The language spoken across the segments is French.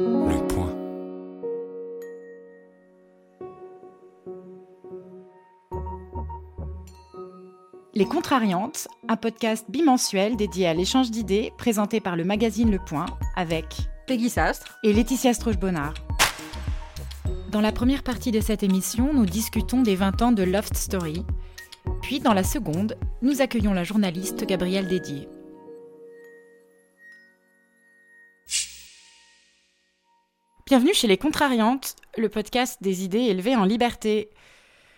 Le point. Les Contrariantes, un podcast bimensuel dédié à l'échange d'idées présenté par le magazine Le Point avec Peggy Sastre et Laetitia Stroche-Bonnard. Dans la première partie de cette émission, nous discutons des 20 ans de Loft Story. Puis, dans la seconde, nous accueillons la journaliste Gabrielle Dédier. Bienvenue chez Les Contrariantes, le podcast des idées élevées en liberté.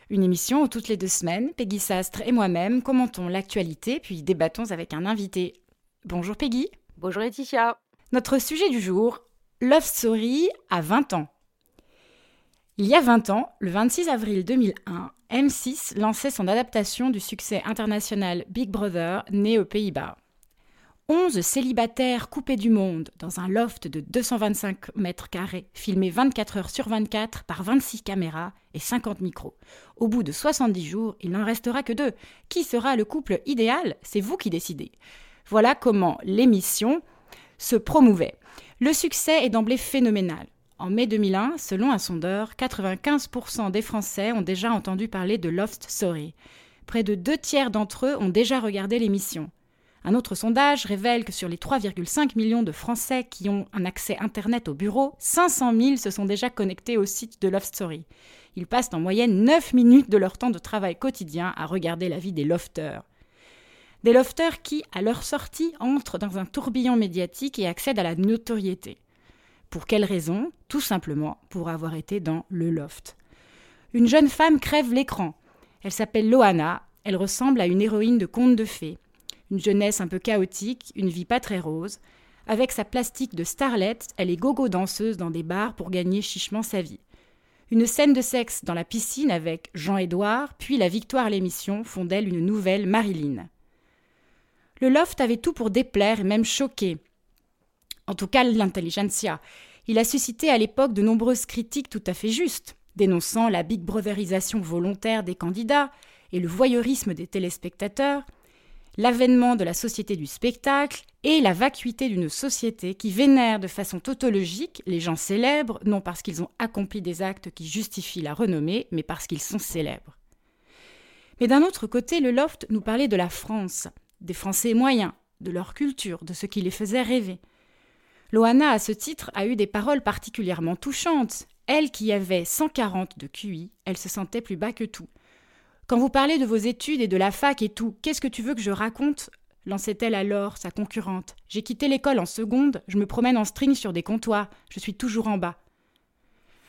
Une émission où toutes les deux semaines, Peggy Sastre et moi-même commentons l'actualité puis débattons avec un invité. Bonjour Peggy. Bonjour Laetitia. Notre sujet du jour, Love Story à 20 ans. Il y a 20 ans, le 26 avril 2001, M6 lançait son adaptation du succès international Big Brother né aux Pays-Bas. 11 célibataires coupés du monde dans un loft de 225 mètres carrés, filmés 24 heures sur 24 par 26 caméras et 50 micros. Au bout de 70 jours, il n'en restera que deux. Qui sera le couple idéal? C'est vous qui décidez. Voilà comment l'émission se promouvait. Le succès est d'emblée phénoménal. En mai 2001, selon un sondeur, 95% des Français ont déjà entendu parler de Loft Story. Près de deux tiers d'entre eux ont déjà regardé l'émission. Un autre sondage révèle que sur les 3,5 millions de Français qui ont un accès Internet au bureau, 500 000 se sont déjà connectés au site de Love Story. Ils passent en moyenne 9 minutes de leur temps de travail quotidien à regarder la vie des lofters. Des lofters qui, à leur sortie, entrent dans un tourbillon médiatique et accèdent à la notoriété. Pour quelle raison? Tout simplement pour avoir été dans le loft. Une jeune femme crève l'écran. Elle s'appelle Loana, elle ressemble à une héroïne de conte de fées une jeunesse un peu chaotique, une vie pas très rose. Avec sa plastique de starlet, elle est gogo danseuse dans des bars pour gagner chichement sa vie. Une scène de sexe dans la piscine avec Jean-Édouard, puis la victoire à l'émission font d'elle une nouvelle Marilyn. Le loft avait tout pour déplaire et même choquer. En tout cas, l'intelligentsia. Il a suscité à l'époque de nombreuses critiques tout à fait justes, dénonçant la big brotherisation volontaire des candidats et le voyeurisme des téléspectateurs, l'avènement de la société du spectacle et la vacuité d'une société qui vénère de façon tautologique les gens célèbres, non parce qu'ils ont accompli des actes qui justifient la renommée, mais parce qu'ils sont célèbres. Mais d'un autre côté, le loft nous parlait de la France, des Français moyens, de leur culture, de ce qui les faisait rêver. Loana, à ce titre, a eu des paroles particulièrement touchantes. Elle qui avait 140 de QI, elle se sentait plus bas que tout. Quand vous parlez de vos études et de la fac et tout, qu'est-ce que tu veux que je raconte? Lançait-elle alors, sa concurrente. J'ai quitté l'école en seconde, je me promène en string sur des comptoirs, je suis toujours en bas.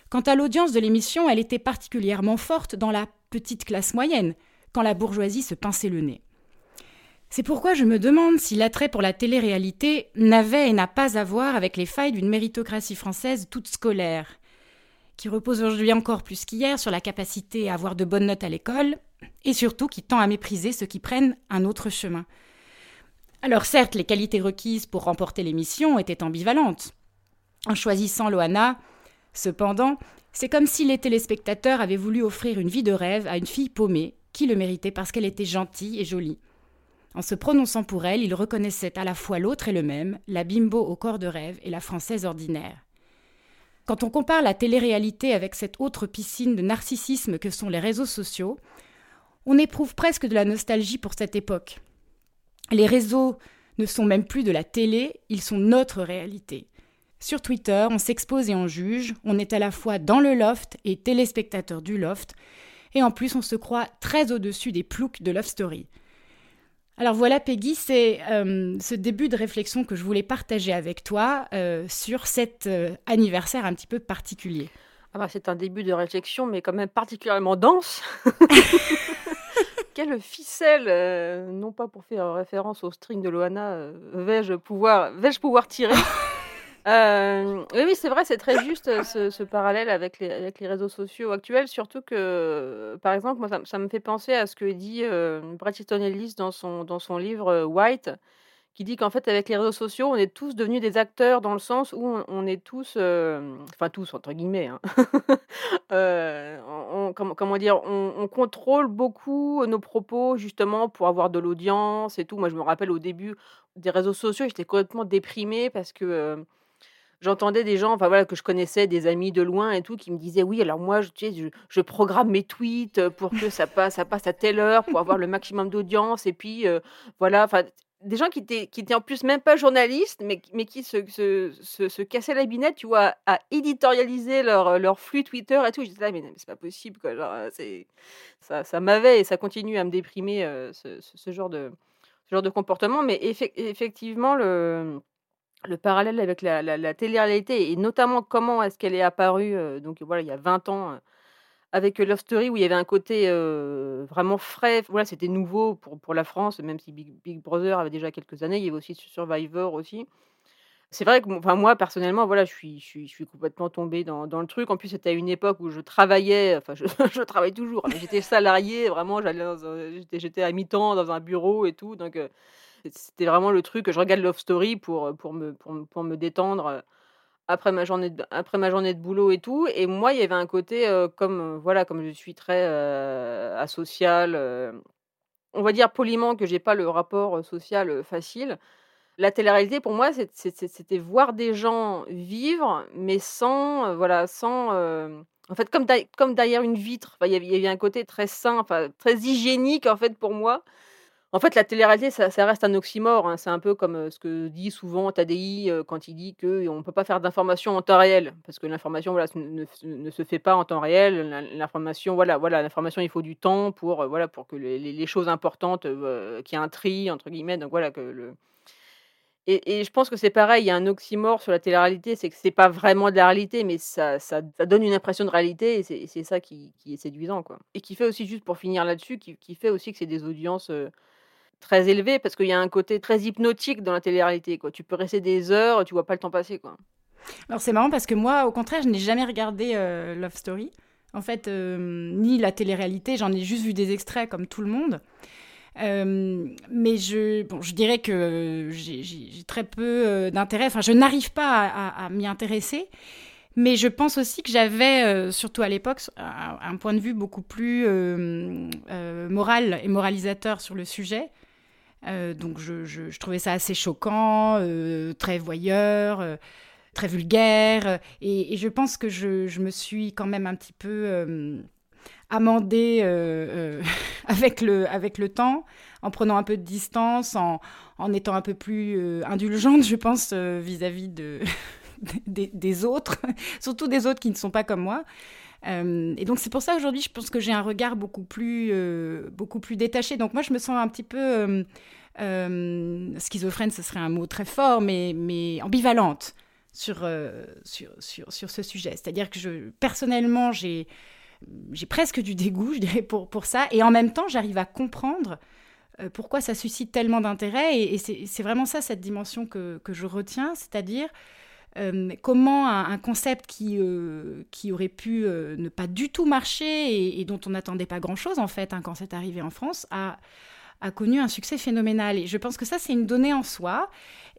Quant à l'audience de l'émission, elle était particulièrement forte dans la petite classe moyenne, quand la bourgeoisie se pinçait le nez. C'est pourquoi je me demande si l'attrait pour la télé-réalité n'avait et n'a pas à voir avec les failles d'une méritocratie française toute scolaire, qui repose aujourd'hui encore plus qu'hier sur la capacité à avoir de bonnes notes à l'école, et surtout qui tend à mépriser ceux qui prennent un autre chemin. Alors certes, les qualités requises pour remporter l'émission étaient ambivalentes. En choisissant Loana, cependant, c'est comme si les téléspectateurs avaient voulu offrir une vie de rêve à une fille paumée, qui le méritait parce qu'elle était gentille et jolie. En se prononçant pour elle, ils reconnaissaient à la fois l'autre et le même, la bimbo au corps de rêve et la française ordinaire. Quand on compare la télé-réalité avec cette autre piscine de narcissisme que sont les réseaux sociaux, on éprouve presque de la nostalgie pour cette époque. Les réseaux ne sont même plus de la télé, ils sont notre réalité. Sur Twitter, on s'expose et on juge, on est à la fois dans le loft et téléspectateur du loft, et en plus on se croit très au-dessus des ploucs de Love Story. Alors voilà Peggy, c'est euh, ce début de réflexion que je voulais partager avec toi euh, sur cet euh, anniversaire un petit peu particulier. Ah bah, c'est un début de réflexion, mais quand même particulièrement dense. Quelle ficelle, euh, non pas pour faire référence au string de Loana, euh, vais-je pouvoir, vais pouvoir tirer? Euh, oui, oui, c'est vrai, c'est très juste ce, ce parallèle avec les, avec les réseaux sociaux actuels, surtout que, par exemple, moi, ça, ça me fait penser à ce que dit Easton Ellis dans son, dans son livre White, qui dit qu'en fait, avec les réseaux sociaux, on est tous devenus des acteurs dans le sens où on, est tous, enfin tous entre guillemets, hein, on, comment, dire, on, on, contrôle beaucoup nos propos justement pour avoir de l'audience et tout. Moi, je me rappelle au début des réseaux sociaux, j'étais complètement déprimée parce que j'entendais des gens, enfin voilà, que je connaissais, des amis de loin et tout, qui me disaient oui, alors moi, je, programme mes tweets pour que ça passe, ça passe à telle heure, pour avoir le maximum d'audience, et puis voilà, des gens qui étaient, qui étaient en plus même pas journalistes, mais, mais qui se, se, se, cassaient la binette, tu vois, à, éditorialiser leur, leur flux Twitter et tout. Je disais, ah, mais, c'est pas possible, quoi. Genre, c'est, ça, ça m'avait et ça continue à me déprimer, ce, ce, genre de, genre de comportement. Mais effectivement, le, le parallèle avec la, la, télé-réalité et notamment comment est-ce qu'elle est apparue, donc voilà, il y a 20 ans avec Love Story où il y avait un côté vraiment frais. Voilà, c'était nouveau pour, pour la France, même si Big, Big, Brother avait déjà quelques années. Il y avait aussi Survivor aussi. C'est vrai que enfin, moi, personnellement, voilà, je suis, je suis, je suis complètement tombée dans, dans, le truc. En plus, c'était à une époque où je travaillais, enfin, je, je travaille toujours. J'étais salariée, vraiment, j'étais à mi-temps dans un bureau et tout. Donc, c'était vraiment le truc que je regarde Love Story pour, pour, me, pour, pour me détendre après ma journée de, après ma journée de boulot et tout. Et moi, il y avait un côté comme voilà, comme je suis très asocial, on va dire poliment que j'ai pas le rapport social facile. La télé-réalité pour moi, c'était voir des gens vivre, mais sans voilà, sans en fait comme, comme derrière une vitre. il y avait un côté très sain, très hygiénique en fait pour moi. En fait, la télé-réalité, ça, reste un oxymore. Hein. C'est un peu comme ce que dit souvent Tadi quand il dit qu'on ne peut pas faire d'information en temps réel, parce que l'information voilà, ne, se fait pas en temps réel. L'information, voilà, voilà, l'information, il faut du temps pour, voilà, pour que les, choses importantes, qu'il y ait un tri entre guillemets. Donc voilà que le et, je pense que c'est pareil, il y a un oxymore sur la télé-réalité, c'est que c'est pas vraiment de la réalité, mais ça, ça, donne une impression de réalité, et c'est ça qui, est séduisant, quoi. Et qui fait aussi, juste pour finir là-dessus, qui, fait aussi que c'est des audiences très élevé parce qu'il y a un côté très hypnotique dans la télé-réalité. Quoi. Tu peux rester des heures, tu vois pas le temps passer. Quoi. Alors c'est marrant parce que moi, au contraire, je n'ai jamais regardé euh, Love Story. En fait, euh, ni la télé-réalité, j'en ai juste vu des extraits comme tout le monde. Euh, mais je, bon, je dirais que j'ai très peu d'intérêt, enfin je n'arrive pas à, m'y intéresser, mais je pense aussi que j'avais, surtout à l'époque, un, un, point de vue beaucoup plus moral et moralisateur sur le sujet. Euh, donc je, trouvais ça assez choquant, euh, très voyeur, euh, très vulgaire. Et, je pense que je, me suis quand même un petit peu amendée avec, le, avec le temps, en prenant un peu de distance, en, en étant un peu plus indulgente, je pense, vis-à-vis de, des, autres, surtout des autres qui ne sont pas comme moi. Et donc c'est pour ça aujourd'hui, je pense que j'ai un regard beaucoup plus, beaucoup plus détaché. Donc moi, je me sens un petit peu euh, schizophrène, ce serait un mot très fort, mais, mais ambivalente sur, euh, sur, sur, sur, ce sujet. C'est-à-dire que personnellement, j'ai, j'ai presque du dégoût, je dirais, pour, pour ça, et en même temps, j'arrive à comprendre euh, pourquoi ça suscite tellement d'intérêt, et, c'est, vraiment ça, cette dimension que, que je retiens, c'est-à-dire comment un, concept qui, qui aurait pu ne pas du tout marcher et, dont on n'attendait pas grand-chose, en fait, hein, quand c'est arrivé en France, a a connu un succès phénoménal. Et je pense que ça, c'est une donnée en soi.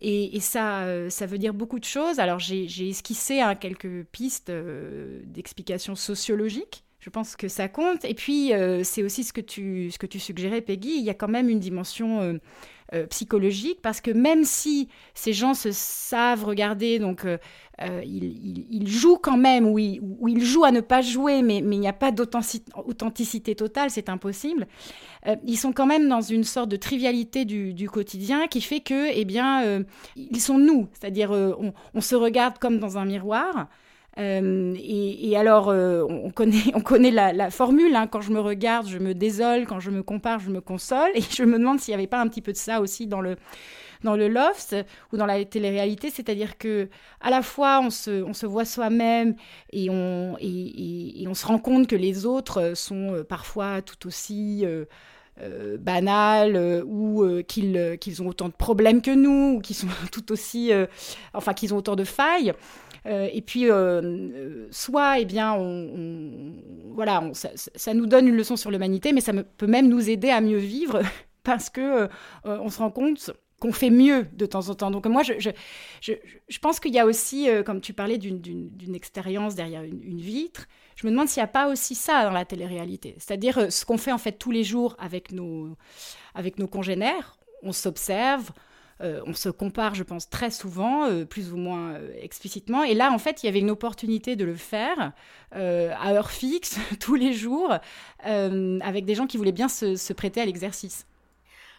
Et, ça, euh, ça veut dire beaucoup de choses. Alors, j'ai esquissé hein, quelques pistes euh, d'explications sociologiques. Je pense que ça compte. Et puis, euh, c'est aussi ce que, tu, ce que tu suggérais, Peggy. Il y a quand même une dimension euh, psychologique, parce que même si ces gens se savent regarder, donc euh, euh, ils, jouent quand même, ou ils, jouent à ne pas jouer, mais, il n'y a pas d'authenticité totale, c'est impossible, ils sont quand même dans une sorte de trivialité du, quotidien qui fait que, eh bien, ils sont nous, c'est-à-dire on, se regarde comme dans un miroir, euh, et, alors, euh, on connaît, on connaît la, formule. Hein. Quand je me regarde, je me désole. Quand je me compare, je me console. Et je me demande s'il n'y avait pas un petit peu de ça aussi dans le, dans le loft ou dans la télé-réalité. C'est-à-dire que à la fois, on se, voit soi-même et on, se rend compte que les autres sont euh, parfois tout aussi... banals ou qu'ils qu'ils ont autant de problèmes que nous ou qu'ils sont tout aussi enfin qu'ils ont autant de failles euh, et puis, euh, euh, soit, eh bien, voilà, ça, nous donne une leçon sur l'humanité, mais ça peut même nous aider à mieux vivre parce que on se rend compte qu'on fait mieux de temps en temps. Donc moi, je, pense qu'il y a aussi, comme tu parlais d'une expérience derrière une, vitre, je me demande s'il n'y a pas aussi ça dans la télé-réalité. C'est-à-dire ce qu'on fait en fait tous les jours avec nos congénères. On s'observe, on se compare, je pense, très souvent, plus ou moins explicitement. Et là, en fait, il y avait une opportunité de le faire à heure fixe, tous les jours, avec des gens qui voulaient bien se prêter à l'exercice.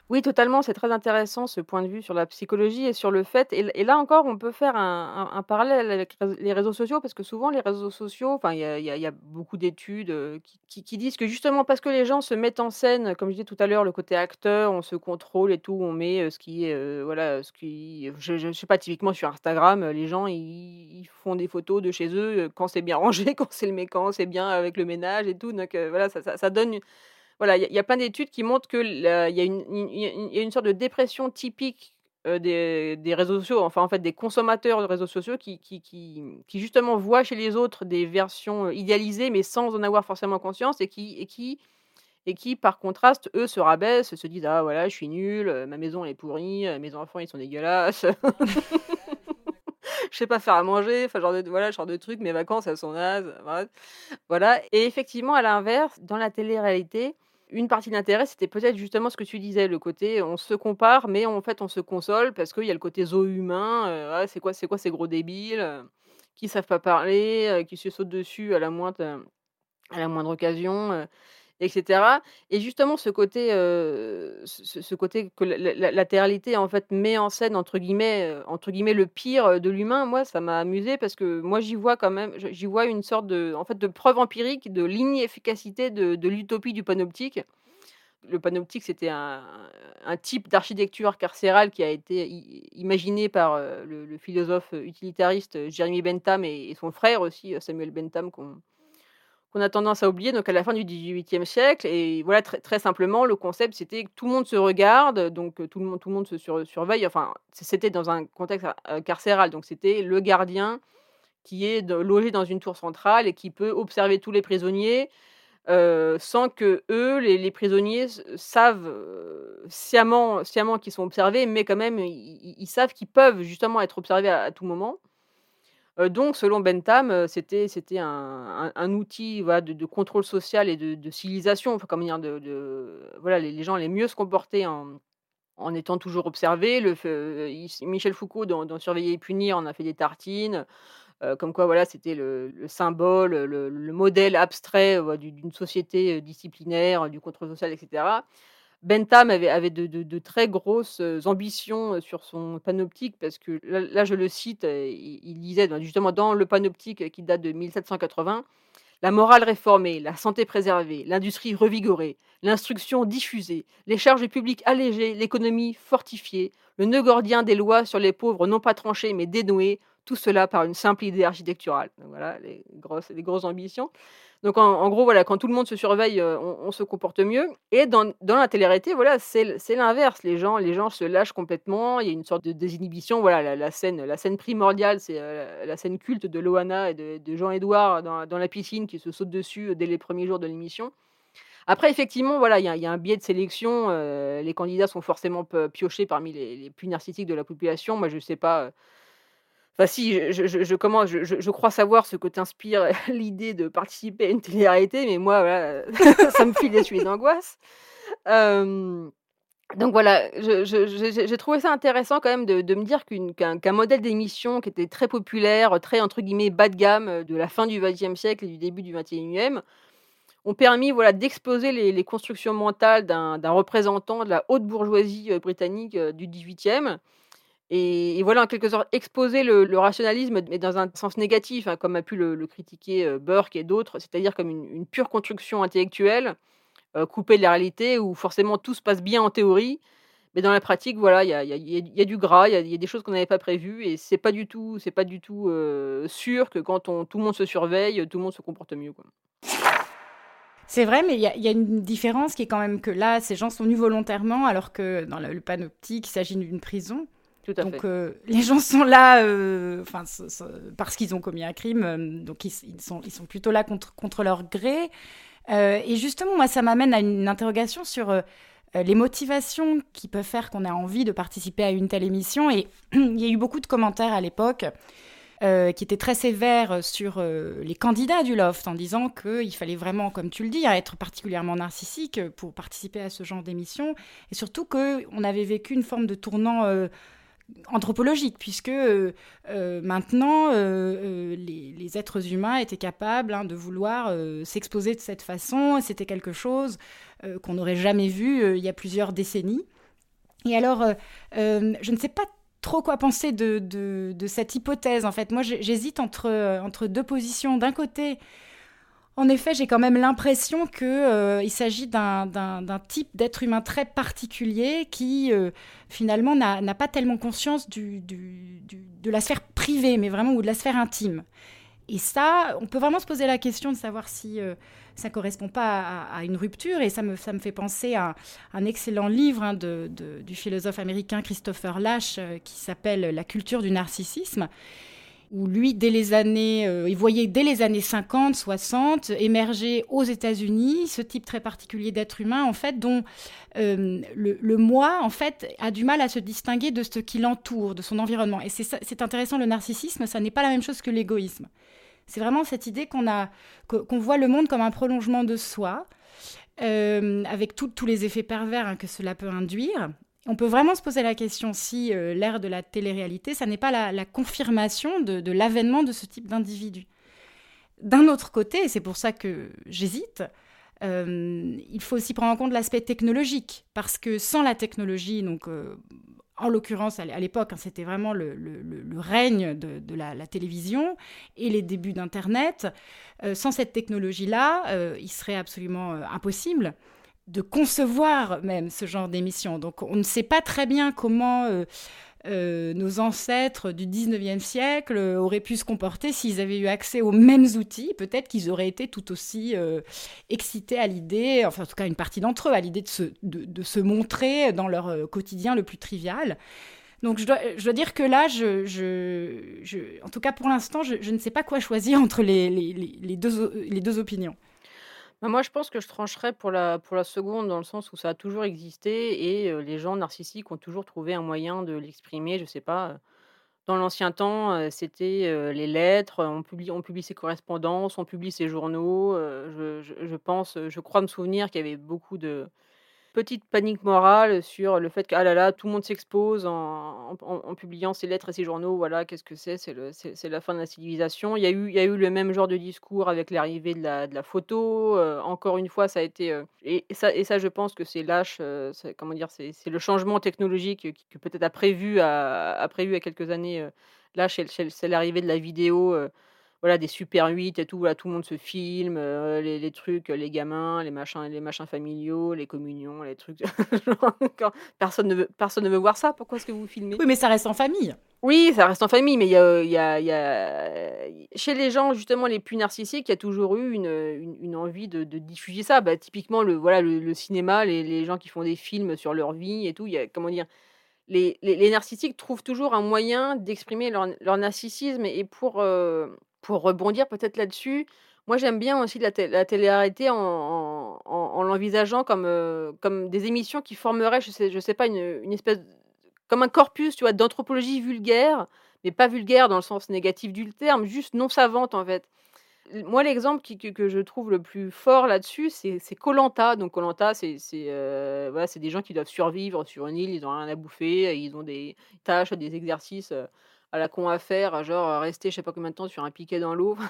Oui, totalement, c'est très intéressant ce point de vue sur la psychologie et sur le fait et là encore, on peut faire un parallèle avec les réseaux sociaux parce que souvent les réseaux sociaux, enfin, il y a beaucoup d'études, qui disent que justement parce que les gens se mettent en scène, comme je disais tout à l'heure, le côté acteur, on se contrôle et tout, on met, ce qui est, voilà, ce qui je je sais pas, typiquement sur Instagram, les gens ils font des photos de chez eux, quand c'est bien rangé, quand c'est le mé quand c'est bien avec le ménage et tout, donc voilà, ça donne voilà, il y, a plein d'études qui montrent qu'il y, a une sorte de dépression typique des, réseaux sociaux, enfin en fait des consommateurs de réseaux sociaux qui, qui, justement voient chez les autres des versions idéalisées mais sans en avoir forcément conscience et qui, et qui, et qui par contraste, eux se rabaissent, se disent ah voilà je suis nul, ma maison elle est pourrie, mes enfants ils sont dégueulasses. je sais pas faire à manger, enfin genre de voilà, genre de trucs, mes vacances elles sont nazes, voilà. Et effectivement à l'inverse, dans la télé-réalité, une partie d'intérêt, c'était peut-être justement ce que tu disais, le côté on se compare, mais en fait on se console parce qu'il y a le côté zoo humain. Euh, c'est quoi, c'est quoi ces gros débiles euh, qui savent pas parler, euh, qui se sautent dessus à la moindre, à la moindre occasion etc. Et justement, ce côté, ce, côté que la, latéralité en fait met en scène entre guillemets, entre guillemets le pire de l'humain, moi ça m'a amusé parce que moi j'y vois quand même, j'y vois une sorte de, en fait, de preuve empirique de l'inefficacité de, de l'utopie du panoptique. Le panoptique, c'était un, type d'architecture carcérale qui a été imaginé par le, philosophe utilitariste Jeremy Bentham et, et, son frère aussi, Samuel Bentham, qu'on qu'on a tendance à oublier, donc à la fin du XVIIIe siècle. Et voilà, très, simplement, le concept, c'était que tout le monde se regarde, donc tout le monde, tout le monde se surveille. Enfin, c'était dans un contexte carcéral, donc c'était le gardien qui est logé dans une tour centrale et qui peut observer tous les prisonniers sans que eux, les, prisonniers, savent sciemment, sciemment qu'ils sont observés, mais quand même, ils, savent qu'ils peuvent justement être observés à tout moment donc selon Bentham, c'était c'était un outil, voilà, de contrôle social et de civilisation, comment dire? De voilà, les gens allaient mieux se comporter en en étant toujours observés. Le Michel Foucault dans Surveiller et punir en a fait des tartines, comme quoi, voilà, c'était le symbole, le modèle abstrait, d'une société, disciplinaire, du contrôle social etc. Bentham avait, de, très grosses ambitions sur son panoptique, parce que là, je le cite, il, disait justement dans le panoptique qui date de 1780, la morale réformée, la santé préservée, l'industrie revigorée, l'instruction diffusée, les charges publiques allégées, l'économie fortifiée, le nœud gordien des lois sur les pauvres non pas tranchées mais dénouées, tout cela par une simple idée architecturale. voilà les grosses, les grosses ambitions. Donc en, gros, voilà, quand tout le monde se surveille, euh, on, se comporte mieux. Et dans, la télé-réalité, voilà, c'est l'inverse. Les gens, les gens se lâchent complètement. Il y a une sorte de désinhibition. Voilà, la, scène, la scène primordiale, c'est euh, la scène culte de Loana et de, Jean-Édouard dans, la piscine qui se saute dessus euh, dès les premiers jours de l'émission. Après, effectivement, voilà, il y, a un biais de sélection. les candidats sont forcément piochés parmi les, les, plus narcissiques de la population. Moi, je ne sais pas Enfin, si, je, je, je, commence, je, je, crois savoir ce que t'inspire l'idée de participer à une télé-réalité, mais moi, voilà, ça me file des suites d'angoisse. donc voilà, j'ai trouvé ça intéressant quand même de, de me dire qu'un modèle d'émission qui était très populaire, très entre guillemets bas de gamme de la fin du XXe siècle et du début du XXIe, ont permis voilà, d'exploser les, les, constructions mentales d'un représentant de la haute bourgeoisie britannique du XVIIIe et, voilà, en quelque sorte, exposer le, rationalisme, mais dans un sens négatif, hein, comme a pu le, critiquer euh, Burke et d'autres, c'est-à-dire comme une, pure construction intellectuelle, euh, coupée de la réalité, où forcément tout se passe bien en théorie, mais dans la pratique, voilà, il y a, du gras, il y, a des choses qu'on n'avait pas prévues, et c'est pas du tout, pas du tout euh, sûr que quand tout le monde se surveille, tout le monde se comporte mieux. C'est vrai, mais il y, a une différence qui est quand même que là, ces gens sont venus volontairement, alors que dans le panoptique, il s'agit d'une prison. Donc euh, les gens sont là euh, parce qu'ils ont commis un crime, euh, donc ils, sont, ils sont plutôt là contre, contre leur gré. et justement, moi, ça m'amène à une interrogation sur les motivations qui peuvent faire qu'on a envie de participer à une telle émission. Et il y a eu beaucoup de commentaires à l'époque qui était très sévère sur les candidats du loft en disant qu'il fallait vraiment, comme tu le dis, être particulièrement narcissique pour participer à ce genre d'émission et surtout qu'on avait vécu une forme de tournant anthropologique, puisque euh, euh, maintenant, euh, les, êtres humains étaient capables hein, de vouloir s'exposer de cette façon. C'était quelque chose qu'on n'aurait jamais vu il y a plusieurs décennies. Et alors, je ne sais pas trop quoi penser de, de, cette hypothèse. En fait, moi, j'hésite entre, entre deux positions. D'un côté, en effet, j'ai quand même l'impression qu'il euh, s'agit d'un type d'être humain très particulier qui, euh, finalement, n'a pas tellement conscience de la sphère privée, mais vraiment, ou de la sphère intime. Et ça, on peut vraiment se poser la question de savoir si euh, ça ne correspond pas à, une rupture. Et ça me, ça me fait penser à un excellent livre hein, du philosophe américain Christopher Lash qui s'appelle La culture du narcissisme où lui, dès les années, euh, il voyait dès les années 50, 60 émerger aux États-Unis ce type très particulier d'être humain, en fait, dont euh, le, moi, en fait, a du mal à se distinguer de ce qui l'entoure, de son environnement. Et c'est intéressant, le narcissisme, ça n'est pas la même chose que l'égoïsme. C'est vraiment cette idée qu'on voit le monde comme un prolongement de soi, euh, avec tous les effets pervers hein, que cela peut induire on peut vraiment se poser la question si euh, l'ère de la télé-réalité, ça n'est pas la, confirmation de, l'avènement de ce type d'individu. D'un autre côté, et c'est pour ça que j'hésite, euh, il faut aussi prendre en compte l'aspect technologique, parce que sans la technologie, donc euh, en l'occurrence à l'époque, hein, c'était vraiment le, règne de, la, télévision et les débuts d'Internet, sans cette technologie-là, il serait absolument impossible de concevoir même ce genre d'émission. Donc on ne sait pas très bien comment euh, euh, nos ancêtres du 19e siècle auraient pu se comporter s'ils avaient eu accès aux mêmes outils. Peut-être qu'ils auraient été tout aussi euh, excités à l'idée, enfin en tout cas une partie d'entre eux, à l'idée de se, de, se, montrer dans leur quotidien le plus trivial. Donc je dois, dire que là, en tout cas pour l'instant, je, ne sais pas quoi choisir entre les, deux, les deux opinions. Bah, moi, je pense que je trancherais pour la pour la seconde, dans le sens où ça a toujours existé et les gens narcissiques ont toujours trouvé un moyen de l'exprimer. Je sais pas, dans l'ancien temps, c'était, les lettres, on publie ses correspondances, on publie ses journaux, pense, je crois me souvenir qu'il y avait beaucoup de petite panique morale sur le fait que, ah là là, tout le monde s'expose en, publiant ses lettres et ses journaux. Voilà, qu'est-ce que c'est C'est la fin de la civilisation. Il y, a eu, il y a eu le même genre de discours avec l'arrivée de la, de la photo. Euh, encore une fois, ça a été. Euh, et, ça, et ça, je pense que c'est lâche. Euh, comment dire C'est le changement technologique que, peut-être a prévu à, a prévu à quelques années. lâche, c'est l'arrivée de la vidéo voilà, des Super 8 et tout, voilà, tout le monde se filme, euh, les, trucs, les gamins, les machins, les machins familiaux, les communions, les trucs. personne, ne veut, personne ne veut voir ça, pourquoi est-ce que vous filmez? Oui, mais ça reste en famille. Oui, ça reste en famille, mais il y a, y, a, y a, chez les gens justement les plus narcissiques, il y a toujours eu une, une, envie de, de, diffuser ça. Bah, typiquement, le, voilà, le, cinéma, les, les, gens qui font des films sur leur vie et tout, il y a, comment dire, les, les, narcissiques trouvent toujours un moyen d'exprimer leur, leur, narcissisme et pour, euh, pour rebondir peut-être là-dessus, moi j'aime bien aussi la, la télé-réalité en, en, l'envisageant comme, euh, comme des émissions qui formeraient, je sais, je sais pas, une, une espèce, comme un corpus, tu vois, d'anthropologie vulgaire, mais pas vulgaire dans le sens négatif du terme, juste non savante en fait. Moi, l'exemple que, je trouve le plus fort là-dessus, c'est Colanta. Donc, Colanta, c'est euh, voilà, des gens qui doivent survivre sur une île, ils n'ont rien à bouffer, ils ont des tâches, des exercices. Euh, à la con à faire, genre rester je sais pas combien de temps sur un piquet dans l'eau.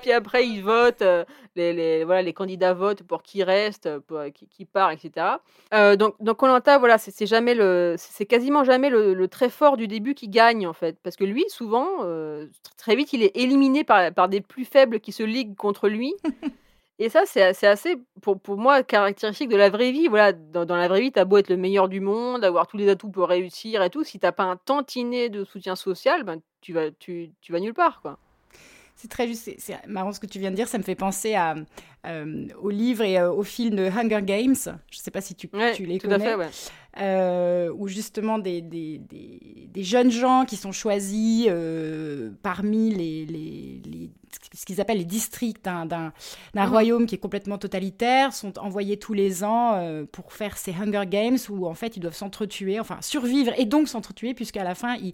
Puis après, ils votent, euh, les, voilà, les candidats votent pour qui reste, pour qui, qui part, etc. Euh, donc, donc voilà, c'est jamais le, c'est quasiment jamais le, très fort du début qui gagne en fait, parce que lui, souvent, euh, très vite, il est éliminé par des plus faibles qui se liguent contre lui. Et ça, c'est assez, pour, pour moi, caractéristique de la vraie vie. Voilà, dans, la vraie vie, tu as beau être le meilleur du monde, avoir tous les atouts pour réussir et tout. Si t'as pas un tantinet de soutien social, ben, tu, vas, tu, vas nulle part. C'est très juste, c'est marrant ce que tu viens de dire, ça me fait penser à, au livre et au film de Hunger Games. Je ne sais pas si tu, tu les tout connais. À fait, ouais. Euh, où justement des, des, des, jeunes gens qui sont choisis euh, parmi les, les, ce qu'ils appellent les districts d'un mhm. royaume qui est complètement totalitaire sont envoyés tous les ans euh, pour faire ces Hunger Games où en fait ils doivent s'entretuer, enfin survivre et donc s'entretuer puisqu'à la fin il,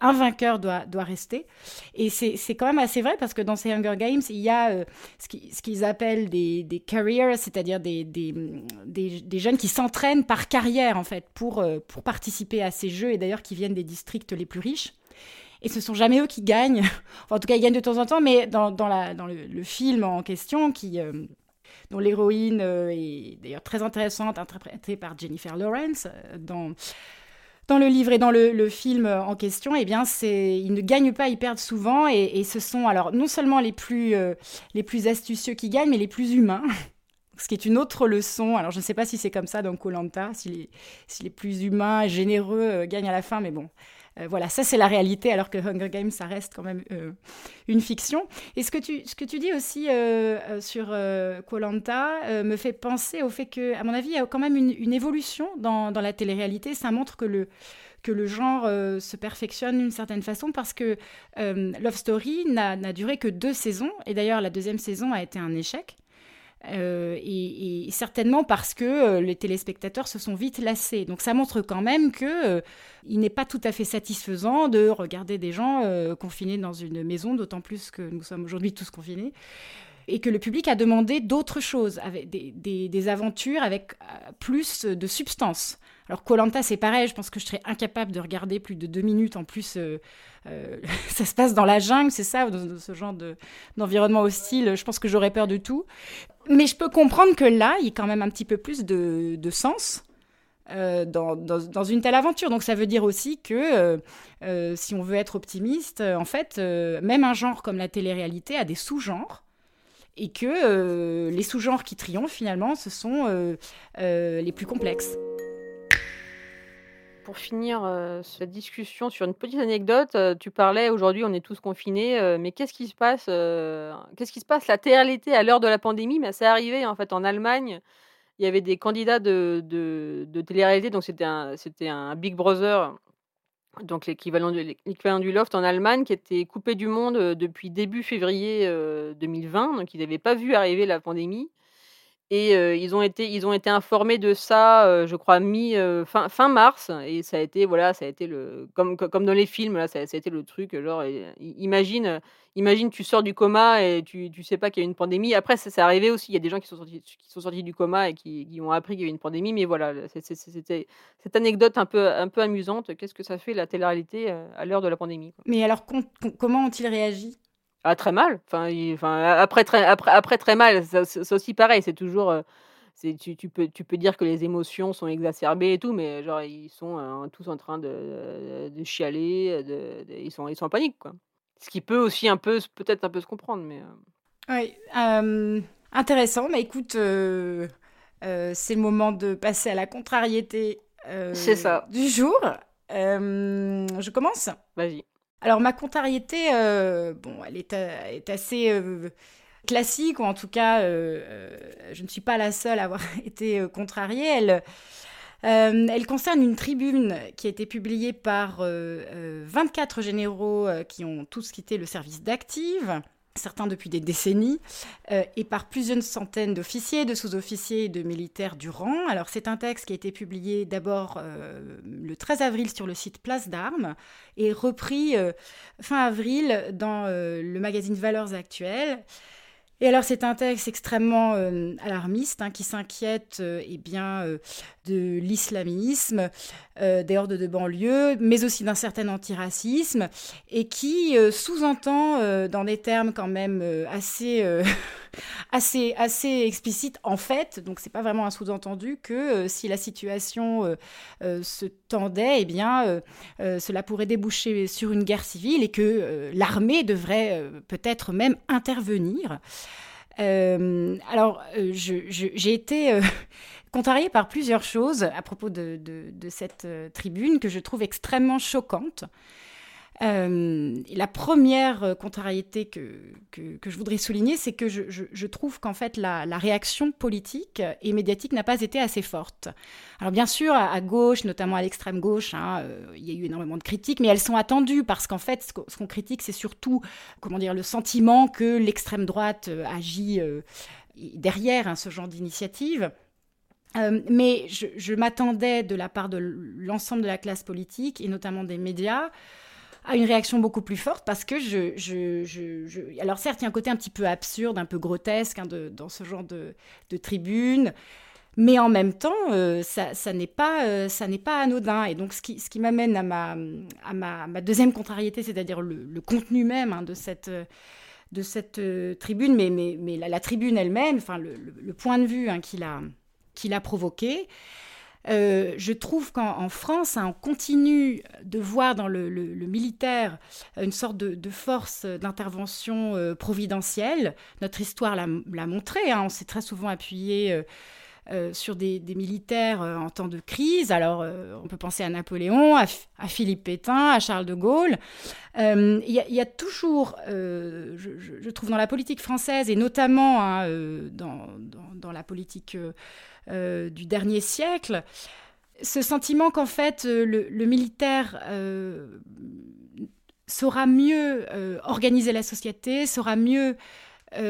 un vainqueur doit, doit rester. Et c'est quand même assez vrai parce que dans ces Hunger Games il y a ce qu'ils appellent des, des careers, c'est-à-dire des, des, des, jeunes qui s'entraînent par carrière en fait pour, euh, pour participer à ces jeux et d'ailleurs qui viennent des districts les plus riches. Et ce sont jamais eux qui gagnent. enfin, en tout cas, ils gagnent de temps en temps, mais dans, dans, la, dans le, film en question, euh, dont l'héroïne euh, est d'ailleurs très intéressante, interprétée par Jennifer Lawrence, dans, dans le livre et dans le, film en question, eh bien, c'est, ils ne gagnent pas, ils perdent souvent. Et, ce sont alors non seulement les plus, les plus astucieux qui gagnent, mais les plus humains. ce qui est une autre leçon. Alors, je ne sais pas si c'est comme ça dans Colanta, si les, si les plus humains, généreux euh, gagnent à la fin, mais bon. Euh, voilà, ça c'est la réalité, alors que Hunger Games, ça reste quand même euh, une fiction. Et ce que tu, ce que tu dis aussi sur Colanta me fait penser au fait que, à mon avis, il y a quand même une, une évolution dans, dans la télé-réalité. Ça montre que le, que le genre se perfectionne d'une certaine façon parce que Love Story n'a duré que deux saisons et d'ailleurs la deuxième saison a été un échec. Euh, et, certainement parce que euh, les téléspectateurs se sont vite lassés. Donc ça montre quand même que euh, il n'est pas tout à fait satisfaisant de regarder des gens confinés dans une maison, d'autant plus que nous sommes aujourd'hui tous confinés et que le public a demandé d'autres choses, des, aventures avec plus de substance. Alors Colanta, c'est pareil, je pense que je serais incapable de regarder plus de deux minutes. En plus, euh, euh, ça se passe dans la jungle, c'est ça, dans, ce genre d'environnement hostile. Je pense que j'aurais peur de tout. Mais je peux comprendre que là, il y a quand même un petit peu plus de, sens. Euh, dans, dans, une telle aventure. Donc ça veut dire aussi que si on veut être optimiste, en fait, même un genre comme la télé-réalité a des sous-genres et que les sous-genres qui triomphent finalement, ce sont les plus complexes pour finir euh, cette discussion sur une petite anecdote, euh, tu parlais aujourd'hui, on est tous confinés, euh, mais qu'est-ce qui se passe Qu'est-ce qui se passe la TRLT à l'heure de la pandémie? Mais c'est arrivé en fait en Allemagne. Il y avait des candidats de, télé-réalité, donc c'était un, Big Brother, donc l'équivalent du, l'équivalent du Loft en Allemagne, qui était coupé du monde depuis début février 2020, donc ils n'avaient pas vu arriver la pandémie. Et ils ont été ils ont été informés de ça, je crois mi, fin fin mars et ça a été voilà, ça a été le comme comme dans les films là, ça a été le truc genre imagine imagine tu sors du coma et tu tu sais pas qu'il y a une pandémie. Après ça c'est arrivé aussi, il y a des gens qui sont sortis qui sont sortis du coma et qui qui ont appris qu'il y avait une pandémie, mais voilà, c'était cette anecdote un peu un peu amusante. Qu'est-ce que ça fait la télé-réalité, à l'heure de la pandémie, Mais alors comment ont-ils réagi? Ah, très mal. Enfin, enfin après, très, après, après, très mal, c'est aussi pareil. C'est toujours. Euh, tu, tu, peux, tu peux dire que les émotions sont exacerbées et tout, mais genre, ils sont euh, tous en train de, de chialer, de, ils, sont, ils sont en panique, quoi. Ce qui peut aussi un peu, peut-être un peu se comprendre, mais. Euh. Oui. intéressant. Mais écoute, c'est le moment de passer à la contrariété ça. du jour. je commence Vas-y. Alors ma contrariété, euh, bon, elle est, euh, assez euh, classique, ou en tout cas, je ne suis pas la seule à avoir été contrariée. Elle, elle concerne une tribune qui a été publiée par 24 généraux qui ont tous quitté le service d'active certains depuis des décennies, euh, et par plusieurs centaines d'officiers, de sous-officiers et de militaires du rang. Alors c'est un texte qui a été publié d'abord euh, le 13 avril sur le site Place d'Armes et repris euh, fin avril dans le magazine Valeurs Actuelles. Et alors c'est un texte extrêmement alarmiste hein, qui s'inquiète eh bien de l'islamisme, euh, des hordes de banlieue, mais aussi d'un certain antiracisme, et qui euh, sous-entend, euh, dans des termes quand même assez, assez, assez explicites, en fait, donc c'est pas vraiment un sous-entendu, que si la situation se tendait, eh bien, cela pourrait déboucher sur une guerre civile et que l'armée devrait peut-être même intervenir. alors, j'ai été contrariée par plusieurs choses à propos de, cette euh, tribune que je trouve extrêmement choquante. Euh, la première euh, contrariété que, que, je voudrais souligner, c'est que je, je, trouve qu'en fait la, la, réaction politique et médiatique n'a pas été assez forte. Alors bien sûr, à, gauche, notamment à l'extrême gauche, hein, euh, il y a eu énormément de critiques, mais elles sont attendues parce qu'en fait, ce qu'on critique, c'est surtout, comment dire, le sentiment que l'extrême droite agit derrière hein, ce genre d'initiative. Mais je, m'attendais de la part de l'ensemble de la classe politique et notamment des médias à une réaction beaucoup plus forte parce que je, alors certes il y a un côté un petit peu absurde, un peu grotesque hein, dans ce genre de, tribune, mais en même temps euh, ça, n'est pas euh, pas anodin. Et donc ce qui, ce qui m'amène à ma, à ma, deuxième contrariété, c'est-à-dire le, contenu même hein, de cette de cette euh, tribune, mais, mais, la, tribune elle-même, le, point de vue hein, qu'il a qu'il a provoqué. Euh, je trouve qu'en France, hein, on continue de voir dans le, militaire une sorte de, force d'intervention euh, providentielle. Notre histoire l'a montré. Hein. on s'est très souvent appuyé. Euh, sur des, militaires en temps de crise. Alors, on peut penser à Napoléon, à, Philippe Pétain, à Charles de Gaulle. Il y, a toujours, je, trouve, dans la politique française, et notamment hein, dans, dans, la politique euh, du dernier siècle, ce sentiment qu'en fait euh, le, militaire euh, saura mieux organiser la société, saura mieux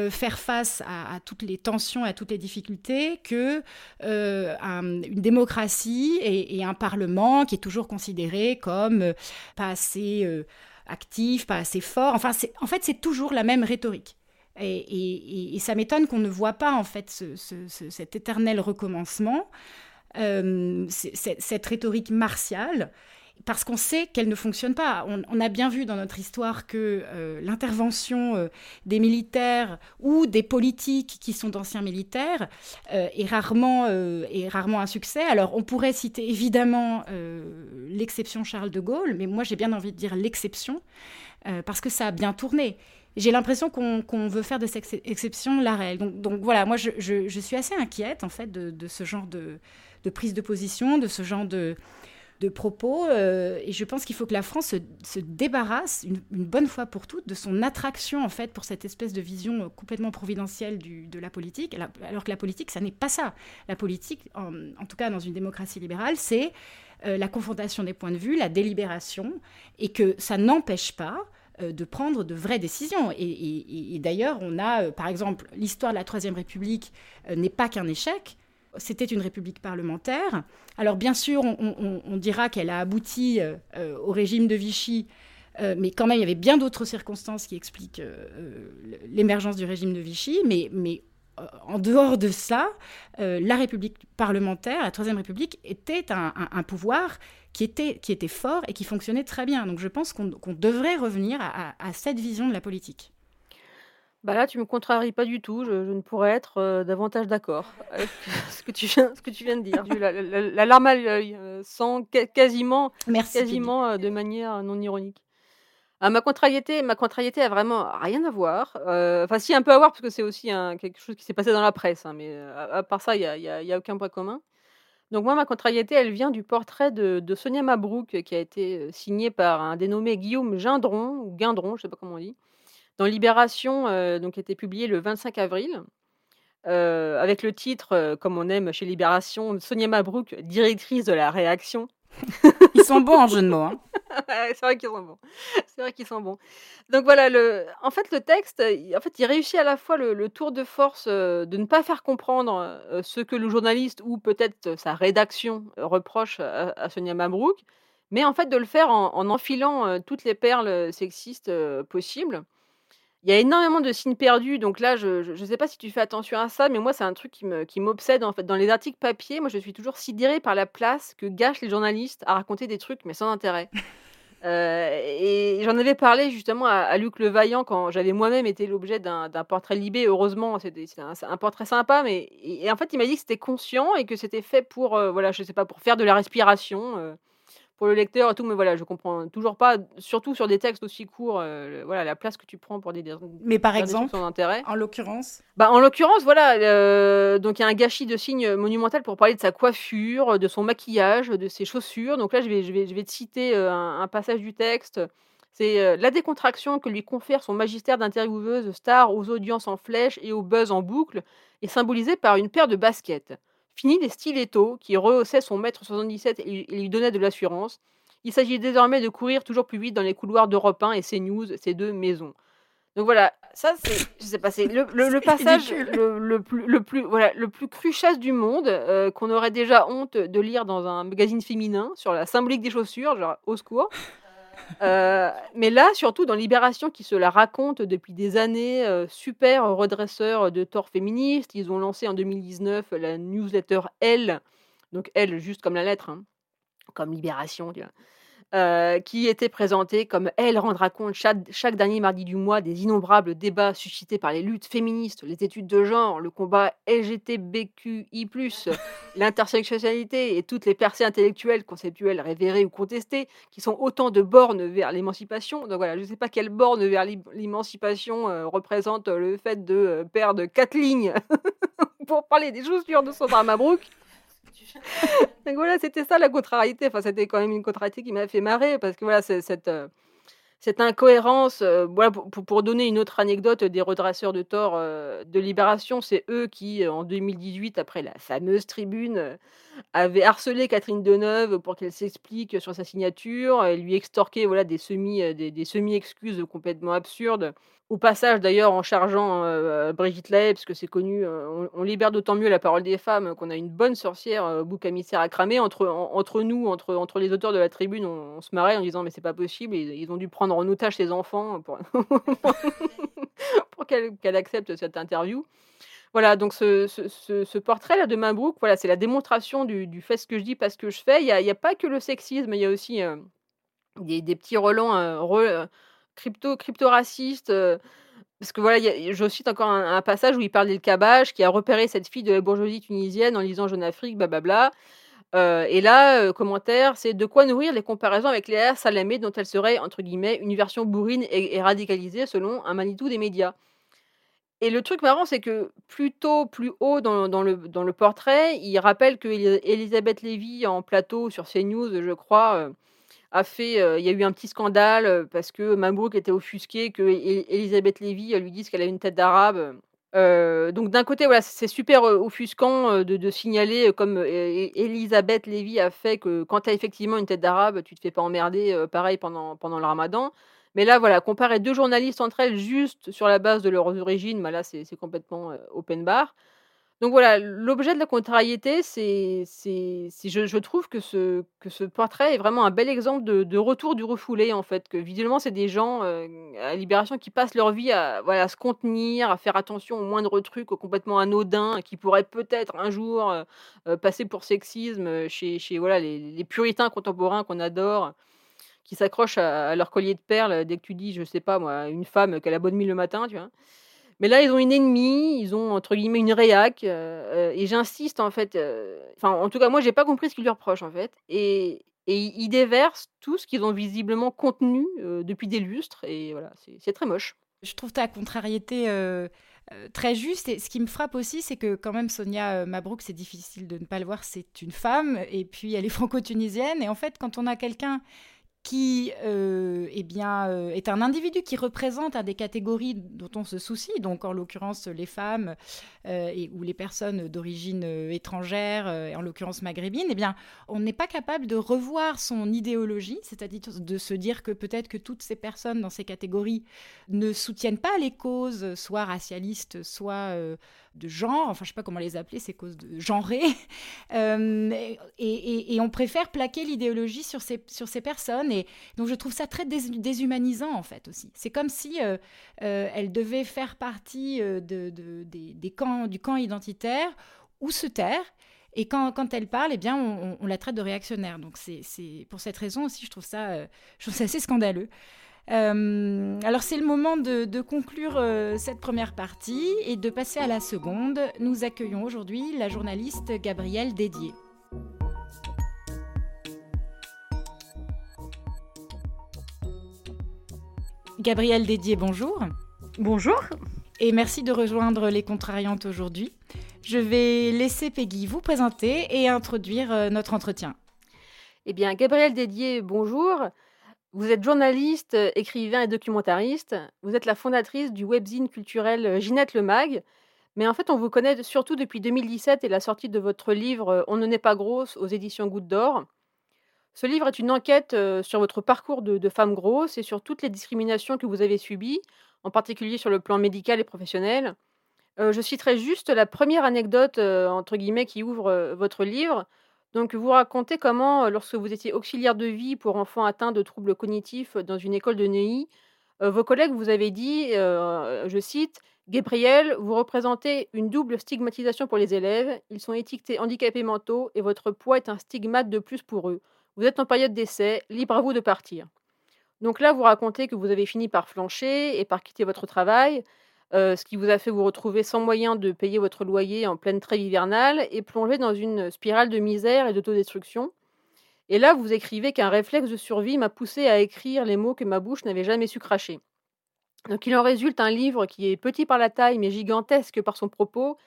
faire face à, toutes les tensions, à toutes les difficultés que une démocratie et, un parlement qui est toujours considéré comme pas assez actif, pas assez fort. Enfin, en fait, c'est toujours la même rhétorique. Et, ça m'étonne qu'on ne voit pas en fait cet éternel recommencement, euh, cette rhétorique martiale, parce qu'on sait qu'elle ne fonctionne pas. On, a bien vu dans notre histoire que euh, l'intervention euh, des militaires ou des politiques qui sont d'anciens militaires est, rarement, est rarement un succès. Alors on pourrait citer évidemment l'exception Charles de Gaulle, mais moi j'ai bien envie de dire l'exception, parce que ça a bien tourné j'ai l'impression qu'on veut faire de cette exception la règle. Donc, voilà, moi je, suis assez inquiète en fait de, ce genre de, prise de position, de ce genre de, propos. Euh, et je pense qu'il faut que la France se, débarrasse une, bonne fois pour toutes de son attraction en fait pour cette espèce de vision complètement providentielle de la politique, alors que la politique, ça n'est pas ça. La politique, en, tout cas dans une démocratie libérale, c'est euh, la confrontation des points de vue, la délibération, et que ça n'empêche pas euh, de prendre de vraies décisions. Et, d'ailleurs, on a, euh, par exemple, l'histoire de la Troisième République euh, n'est pas qu'un échec. C'était une république parlementaire. Alors bien sûr, on, dira qu'elle a abouti au régime de Vichy, mais quand même, il y avait bien d'autres circonstances qui expliquent l'émergence du régime de Vichy. Mais, mais en dehors de ça, la République parlementaire, la Troisième République, était un pouvoir qui était, qui était fort et qui fonctionnait très bien. Donc je pense qu'on devrait revenir à, cette vision de la politique. Bah là, tu me contraries pas du tout. Je, ne pourrais être euh, davantage d'accord avec ce que tu viens, ce que tu viens de dire. La, larme à l'œil, euh, sans quasiment, quasiment euh, de manière non ironique. Ah, ma contrariété, ma contrariété a vraiment rien à voir. Enfin, si un peu à voir parce que c'est aussi quelque chose qui s'est passé dans la presse. Hein, mais à, part ça, il y a, y a, aucun point commun. Donc moi, ma contrariété, elle vient du portrait de, Sonia Mabrouk, qui a été signé par un dénommé Guillaume Gindron, ou Guindron, je ne sais pas comment on dit, dans Libération, donc qui a été publié le 25 avril, avec le titre, comme on aime chez Libération, Sonia Mabrouk, directrice de la réaction. Ils sont bons en jeu de mots. Hein. c'est vrai qu'ils sont bons. C'est vrai qu'ils sont bons. Donc voilà, en fait, le texte, en fait, il réussit à la fois le, tour de force euh, de ne pas faire comprendre euh, ce que le journaliste ou peut-être sa rédaction reproche à, Sonia Mabrouk, mais en fait de le faire en, enfilant euh, toutes les perles sexistes possibles. Il y a énormément de signes perdus, donc là, je ne sais pas si tu fais attention à ça, mais moi, c'est un truc qui m'obsède, en fait. Dans les articles papier, moi, je suis toujours sidérée par la place que gâchent les journalistes à raconter des trucs, mais sans intérêt. Euh, et j'en avais parlé justement à, Luc Levaillant quand j'avais moi-même été l'objet d'un portrait libé. Heureusement, c'était un, portrait sympa, mais et, en fait, il m'a dit que c'était conscient et que c'était fait pour, euh, voilà, je sais pas, pour faire de la respiration. Pour le lecteur et tout, mais voilà, je comprends toujours pas, surtout sur des textes aussi courts, euh, voilà, la place que tu prends pour des. Mais par exemple, en l'occurrence bah, En l'occurrence, voilà, euh, donc il y a un gâchis de signes monumental pour parler de sa coiffure, de son maquillage, de ses chaussures. Donc là, je vais, je vais, je vais te citer euh, un, passage du texte. C'est la décontraction que lui confère son magistère d'intervieweuse star aux audiences en flèche et au buzz en boucle est symbolisée par une paire de baskets. Fini les stilettos qui rehaussaient son mètre 77 et lui donnaient de l'assurance. Il s'agit désormais de courir toujours plus vite dans les couloirs d'Europe 1 et CNews, ces deux maisons. Donc voilà, ça c'est, je sais pas, c'est le, le, passage le, plus, le plus, voilà, le plus cruchasse du monde qu'on aurait déjà honte de lire dans un magazine féminin sur la symbolique des chaussures, genre au secours. Euh, mais là, surtout dans Libération, qui se la raconte depuis des années, euh, super redresseur de tort féministe. Ils ont lancé en 2019 la newsletter Elle, donc Elle juste comme la lettre, hein, comme Libération. Tu vois. Euh, qui était présentée comme elle rendra compte chaque, dernier mardi du mois des innombrables débats suscités par les luttes féministes, les études de genre, le combat LGTBQI, l'intersectionnalité et toutes les percées intellectuelles, conceptuelles, révérées ou contestées, qui sont autant de bornes vers l'émancipation. Donc voilà, je ne sais pas quelle borne vers l'émancipation euh, représente le fait de euh, perdre quatre lignes pour parler des chaussures de Sandra Mabrouk. Voilà, c'était ça la contrariété. Enfin, c'était quand même une contrariété qui m'a fait marrer parce que voilà, cette, euh, cette incohérence. Euh, voilà, pour, pour, donner une autre anecdote des redresseurs de tort euh, de Libération, c'est eux qui, en 2018, après la fameuse tribune, avaient harcelé Catherine Deneuve pour qu'elle s'explique sur sa signature et lui extorqué voilà, des semi-excuses des, des semi complètement absurdes. Au passage, d'ailleurs, en chargeant euh, Brigitte Lahaye, parce que c'est connu, euh, on, libère d'autant mieux la parole des femmes qu'on a une bonne sorcière, euh, bouc émissaire à cramer. Entre, nous, entre, les auteurs de la tribune, on, se marrait en disant mais c'est pas possible. Ils, ont dû prendre en otage ses enfants pour, qu'elle accepte cette interview. Voilà, donc ce, portrait-là de Mabrouk, voilà, c'est la démonstration du, fait ce que je dis, pas ce que je fais. Il n'y a, pas que le sexisme, il y a aussi des, des, petits relents crypto, crypto-raciste. Euh, parce que voilà, je cite encore un, passage où il parle d'El qui a repéré cette fille de la bourgeoisie tunisienne en lisant Jeune Afrique, blablabla. Euh, et là, euh, commentaire, c'est de quoi nourrir les comparaisons avec Léa Salamé, dont elle serait, entre guillemets, une version bourrine et, radicalisée selon un Manitou des médias. Et le truc marrant, c'est que plutôt plus haut dans, le, dans le portrait, il rappelle que Elisabeth Lévy, en plateau sur CNews, je crois, a fait, il y a eu un petit scandale parce que Mabrouk était offusqué que Elisabeth Lévy lui dise qu'elle a une tête d'arabe. donc d'un côté, voilà, c'est super offusquant de, signaler comme Elisabeth Lévy a fait que quand tu as effectivement une tête d'arabe, tu te fais pas emmerder, pareil pendant, pendant le ramadan. Mais là, voilà, comparer deux journalistes entre elles juste sur la base de leurs origines, bah là, c'est complètement open bar. Donc voilà, l'objet de la contrariété, c'est, c'est, je, je, trouve que ce, que ce portrait est vraiment un bel exemple de, retour du refoulé, en fait. Que visuellement, c'est des gens euh, à Libération qui passent leur vie à, voilà, se contenir, à faire attention aux moindres trucs complètement anodins qui pourraient peut-être un jour euh, euh, passer pour sexisme chez, chez voilà, les, puritains contemporains qu'on adore, qui s'accrochent à, à, leur collier de perles dès que tu dis, je sais pas moi, une femme qu'elle a bonne mine le matin, tu vois. Mais là, ils ont une ennemie, ils ont entre guillemets une réac, euh, euh, et j'insiste en fait. Euh, enfin, en tout cas, moi, j'ai pas compris ce qu'ils lui reprochent en fait, et, et ils déversent tout ce qu'ils ont visiblement contenu depuis des lustres, et voilà, c'est très moche. Je trouve ta contrariété très juste. Et ce qui me frappe aussi, c'est que quand même Sonia Mabrouk, c'est difficile de ne pas le voir, c'est une femme, et puis elle est franco-tunisienne. Et en fait, quand on a quelqu'un qui euh, eh bien, euh, est un individu qui représente des catégories dont on se soucie, donc en l'occurrence les femmes euh, et, ou les personnes d'origine étrangère, en l'occurrence maghrébine, eh bien, on n'est pas capable de revoir son idéologie, c'est-à-dire de se dire que peut-être que toutes ces personnes dans ces catégories ne soutiennent pas les causes, soit racialistes, soit de genre, enfin je sais pas comment les appeler, ces causes de genrées, euh, et, on préfère plaquer l'idéologie sur ces, sur ces personnes, et donc je trouve ça très déshumanisant en fait aussi. C'est comme si euh, euh, elle devait faire partie de, des, camps, du camp identitaire ou se taire, et quand, quand, elle parle, eh bien, on, la traite de réactionnaire. Donc, c'est pour cette raison aussi, je trouve ça, je trouve ça assez scandaleux. Euh, alors c'est le moment de, conclure euh, cette première partie et de passer à la seconde. Nous accueillons aujourd'hui la journaliste Gabrielle Dédier. Gabrielle Dédier, bonjour. Bonjour. Et merci de rejoindre les contrariantes aujourd'hui. Je vais laisser Peggy vous présenter et introduire euh, notre entretien. Eh bien, Gabrielle Dédier, bonjour. Vous êtes journaliste, écrivain et documentariste. Vous êtes la fondatrice du webzine culturel Ginette le Mag. Mais en fait, on vous connaît surtout depuis 2017 et la sortie de votre livre On ne n'est pas grosse aux éditions Goutte d'Or. Ce livre est une enquête sur votre parcours de, femme grosse et sur toutes les discriminations que vous avez subies, en particulier sur le plan médical et professionnel. je citerai juste la première anecdote, entre guillemets, qui ouvre votre livre. Donc, vous racontez comment, lorsque vous étiez auxiliaire de vie pour enfants atteints de troubles cognitifs dans une école de Neuilly, vos collègues vous avaient dit, je cite, Gabriel, vous représentez une double stigmatisation pour les élèves. Ils sont étiquetés handicapés mentaux et votre poids est un stigmate de plus pour eux. Vous êtes en période d'essai, libre à vous de partir. Donc là, vous racontez que vous avez fini par flancher et par quitter votre travail, euh, ce qui vous a fait vous retrouver sans moyen de payer votre loyer en pleine trêve hivernale et plonger dans une spirale de misère et d'autodestruction. Et là, vous écrivez qu'un réflexe de survie m'a poussé à écrire les mots que ma bouche n'avait jamais su cracher. Donc il en résulte un livre qui est petit par la taille mais gigantesque par son propos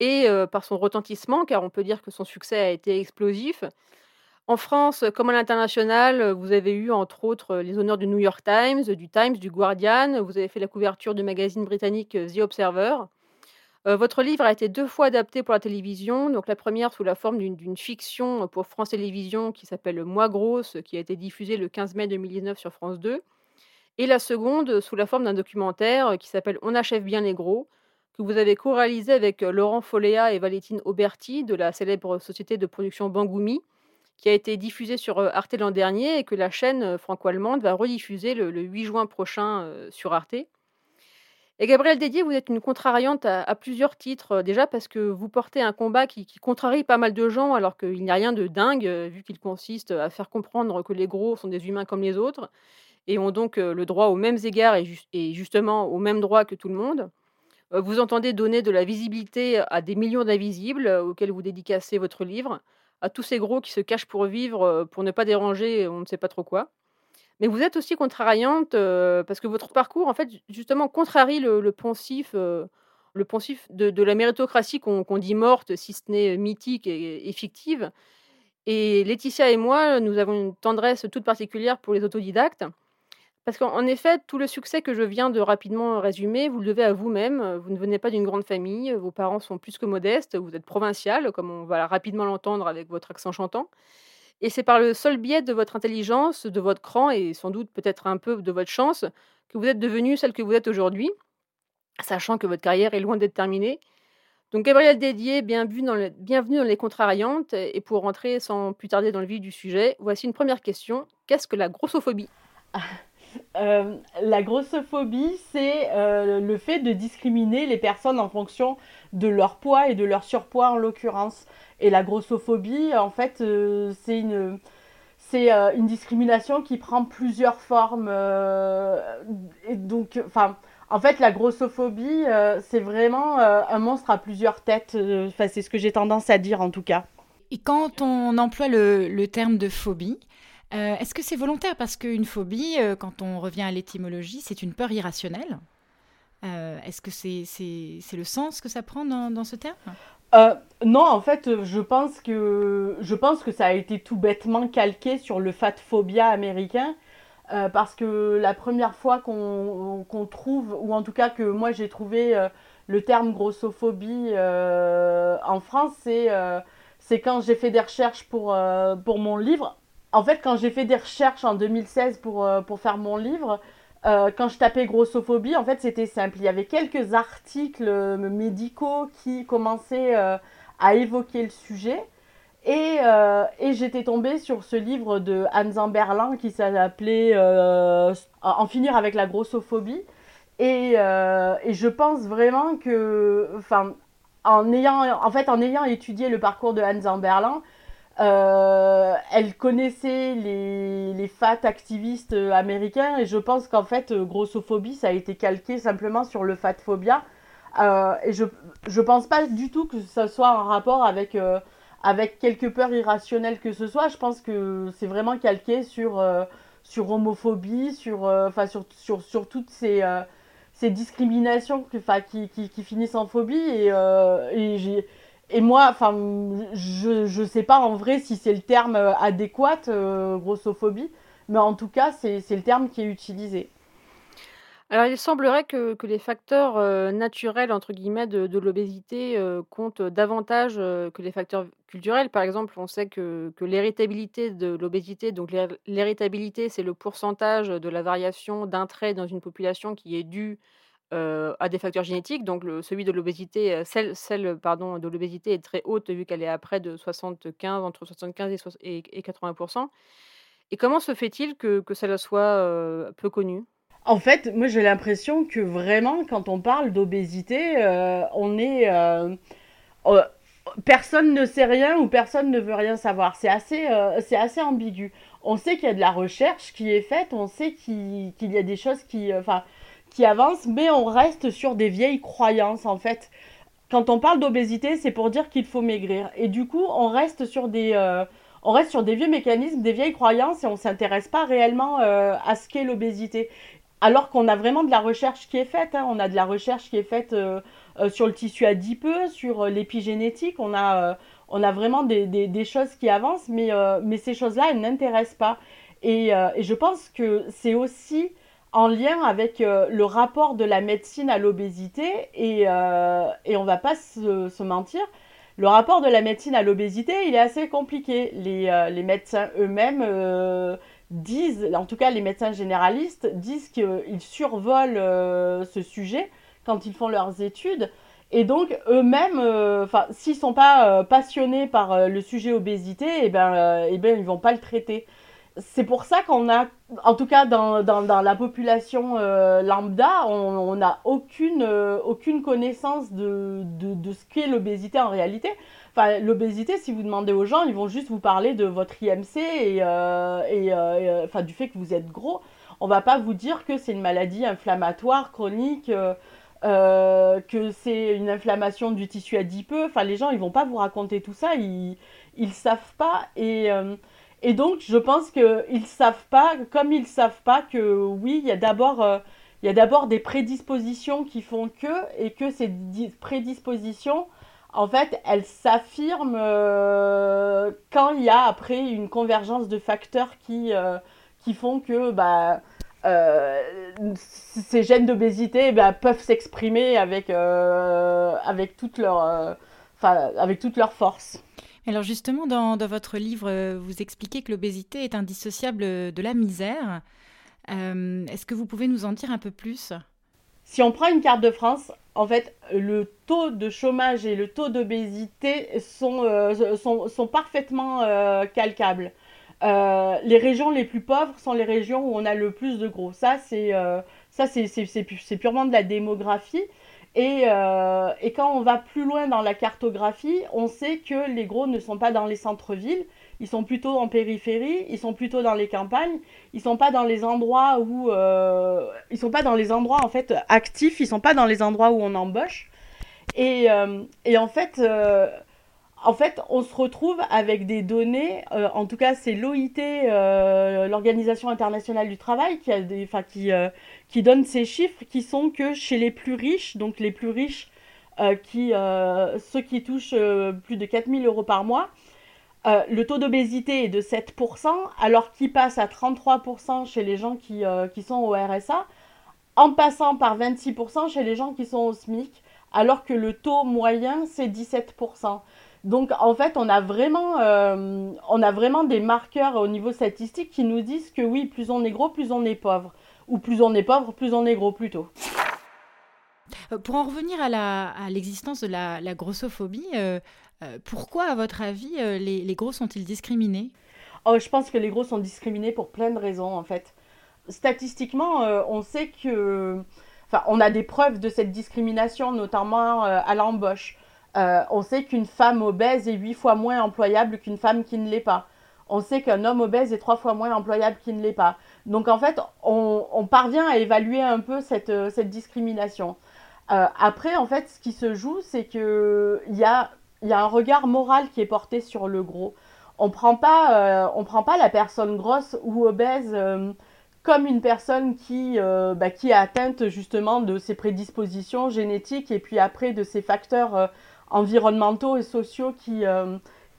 et euh, par son retentissement, car on peut dire que son succès a été explosif. En France, comme à l'international, vous avez eu entre autres les honneurs du New York Times, du Times, du Guardian. Vous avez fait la couverture du magazine britannique The Observer. Euh, votre livre a été deux fois adapté pour la télévision. Donc la première sous la forme d'une fiction pour France Télévisions qui s'appelle Moi grosse, qui a été diffusée le 15 mai 2019 sur France 2. Et la seconde sous la forme d'un documentaire qui s'appelle On achève bien les gros, que vous avez co-réalisé avec Laurent Foléa et Valentine Auberti de la célèbre société de production Bangoumi qui a été diffusé sur Arte l'an dernier et que la chaîne franco-allemande va rediffuser le, 8 juin prochain sur Arte. Et Gabriel Dédier, vous êtes une contrariante à, plusieurs titres. Déjà parce que vous portez un combat qui, contrarie pas mal de gens, alors qu'il n'y a rien de dingue, vu qu'il consiste à faire comprendre que les gros sont des humains comme les autres, et ont donc le droit aux mêmes égards et, et justement aux mêmes droits que tout le monde. Vous entendez donner de la visibilité à des millions d'invisibles auxquels vous dédicacez votre livre à tous ces gros qui se cachent pour vivre, pour ne pas déranger on ne sait pas trop quoi. Mais vous êtes aussi contrariante parce que votre parcours, en fait, justement, contrarie le, poncif, le poncif de, la méritocratie qu'on dit morte, si ce n'est mythique et, fictive. Et Laetitia et moi, nous avons une tendresse toute particulière pour les autodidactes. Parce qu'en effet, tout le succès que je viens de rapidement résumer, vous le devez à vous-même. Vous ne venez pas d'une grande famille, vos parents sont plus que modestes, vous êtes provincial, comme on va rapidement l'entendre avec votre accent chantant. Et c'est par le seul biais de votre intelligence, de votre cran et sans doute peut-être un peu de votre chance que vous êtes devenue celle que vous êtes aujourd'hui, sachant que votre carrière est loin d'être terminée. Donc Gabriel Dédier, bienvenue dans, bienvenue dans les contrariantes. Et pour rentrer sans plus tarder dans le vif du sujet, voici une première question. Qu'est-ce que la grossophobie? euh, la grossophobie, c'est euh, le fait de discriminer les personnes en fonction de leur poids et de leur surpoids en l'occurrence. Et la grossophobie, en fait, euh, c'est une, discrimination qui prend plusieurs formes. donc, en fait, la grossophobie, c'est vraiment un monstre à plusieurs têtes. Enfin, c'est ce que j'ai tendance à dire en tout cas. Et quand on emploie le terme de phobie, euh, est-ce que c'est volontaire? Parce qu'une phobie, euh, quand on revient à l'étymologie, c'est une peur irrationnelle. Euh, est-ce que c'est le sens que ça prend dans, ce terme? Non, en fait, je pense, que, je pense que ça a été tout bêtement calqué sur le fat phobia américain. parce que la première fois qu'on trouve, ou en tout cas que moi j'ai trouvé le terme grossophobie en France, c'est quand j'ai fait des recherches pour, pour mon livre en fait, quand j'ai fait des recherches en 2016 pour, euh, pour faire mon livre, euh, quand je tapais grossophobie, en fait, c'était simple. Il y avait quelques articles euh, médicaux qui commençaient à évoquer le sujet. Et, et j'étais tombée sur ce livre de Hans Berlin qui s'appelait En finir avec la grossophobie. Et, et je pense vraiment que, enfin, en ayant, en fait, en ayant étudié le parcours de Hans Berlin, euh, elle connaissait les, les fat activistes américains et je pense qu'en fait, euh, grossophobie, ça a été calqué simplement sur le fat phobia. Euh, et je, je pense pas du tout que ça soit en rapport avec, avec quelque peur irrationnelle que ce soit. Je pense que c'est vraiment calqué sur, sur homophobie, sur, enfin sur, sur, sur, toutes ces, ces discriminations qui, finissent en phobie. Et, et j'ai et moi, enfin, je ne sais pas en vrai si c'est le terme euh, adéquat, euh, grossophobie, mais en tout cas, c'est le terme qui est utilisé. Alors, il semblerait que, les facteurs naturels, entre guillemets, de, l'obésité comptent davantage que les facteurs culturels. Par exemple, on sait que, l'héritabilité de l'obésité, donc l'héritabilité, c'est le pourcentage de la variation d'un trait dans une population qui est due à des facteurs génétiques. Donc, celui de l'obésité, celle, celle pardon, de l'obésité est très haute vu qu'elle est à près de 75, entre 75 et, et, 80 Et comment se fait-il que, que cela soit peu connu? En fait, moi j'ai l'impression que vraiment, quand on parle d'obésité, euh, on est. Euh, euh, personne ne sait rien ou personne ne veut rien savoir. C'est assez, assez ambigu. On sait qu'il y a de la recherche qui est faite, on sait qu'il y a des choses qui, enfin, qui avancent, mais on reste sur des vieilles croyances en fait. Quand on parle d'obésité, c'est pour dire qu'il faut maigrir. Et du coup, on reste sur des on reste sur des vieux mécanismes, des vieilles croyances et on s'intéresse pas réellement à ce qu'est l'obésité alors qu'on a vraiment de la recherche qui est faite. Hein. On a de la recherche qui est faite euh, euh, sur le tissu adipeux, sur euh, l'épigénétique. On a, on a vraiment des, choses qui avancent, mais, mais ces choses-là, elles n'intéressent pas. Et, je pense que c'est aussi en lien avec le rapport de la médecine à l'obésité. Et, et on va pas se, mentir. Le rapport de la médecine à l'obésité, il est assez compliqué. Les, les médecins eux-mêmes disent, en tout cas les médecins généralistes, disent qu'ils survolent euh, ce sujet quand ils font leurs études. Et donc eux-mêmes, euh, enfin, s'ils sont pas euh, passionnés par le sujet obésité, et eh ben, et eh ben, ils vont pas le traiter. C'est pour ça qu'on a, en tout cas dans, dans, la population lambda, on n'a aucune, aucune connaissance de, de, ce qu'est l'obésité en réalité l'obésité, si vous demandez aux gens, ils vont juste vous parler de votre IMC et, euh, euh, enfin, du fait que vous êtes gros. On va pas vous dire que c'est une maladie inflammatoire chronique, euh, que c'est une inflammation du tissu adipeux. Enfin, les gens, ils vont pas vous raconter tout ça. Ils, ils savent pas. Et, et donc, je pense qu'ils savent pas, comme ils savent pas que oui, il y a d'abord il y a d'abord des prédispositions qui font que, et que ces prédispositions en fait, elle s'affirme euh, quand il y a après une convergence de facteurs qui, euh, qui font que bah, euh, ces gènes d'obésité bah, peuvent s'exprimer avec, avec, avec toute leur force. Alors justement, dans, votre livre, vous expliquez que l'obésité est indissociable de la misère. Est-ce que vous pouvez nous en dire un peu plus? Si on prend une carte de France, en fait, le taux de chômage et le taux d'obésité sont, euh, sont, parfaitement euh, calcables. Euh, les régions les plus pauvres sont les régions où on a le plus de gros. Ça c'est purement de la démographie. Et, et, quand on va plus loin dans la cartographie, on sait que les gros ne sont pas dans les centres-villes, ils sont plutôt en périphérie, ils sont plutôt dans les campagnes, ils sont pas dans les endroits où euh, ils sont pas dans les endroits en fait actifs, ils sont pas dans les endroits où on embauche. Et, euh, en fait euh, en fait, on se retrouve avec des données, en tout cas c'est l'OIT, l'Organisation internationale du travail, qui, a des, qui, qui donne ces chiffres qui sont que chez les plus riches, donc les plus riches, qui, ceux qui touchent plus de 4000 euros par mois, euh, le taux d'obésité est de 7%, alors qu'il passe à 33% chez les gens qui, euh, qui, sont au RSA, en passant par 26% chez les gens qui sont au SMIC, alors que le taux moyen, c'est 17%. Donc en fait, on a, vraiment, euh, on a vraiment des marqueurs au niveau statistique qui nous disent que oui, plus on est gros, plus on est pauvre. Ou plus on est pauvre, plus on est gros plutôt. Pour en revenir à l'existence de la, la grossophobie, euh, pourquoi, à votre avis, euh, les, gros sont-ils discriminés? Oh, Je pense que les gros sont discriminés pour plein de raisons, en fait. Statistiquement, euh, on sait que... Enfin, on a des preuves de cette discrimination, notamment à l'embauche. on sait qu'une femme obèse est huit fois moins employable qu'une femme qui ne l'est pas. On sait qu'un homme obèse est trois fois moins employable qu'il ne l'est pas. Donc en fait, on, parvient à évaluer un peu cette, cette discrimination. après, en fait, ce qui se joue, c'est qu'il y a un regard moral qui est porté sur le gros. On prend euh, prend pas la personne grosse ou obèse euh, comme une personne qui, euh, bah, qui est atteinte justement de ses prédispositions génétiques et puis après de ces facteurs environnementaux et sociaux qui,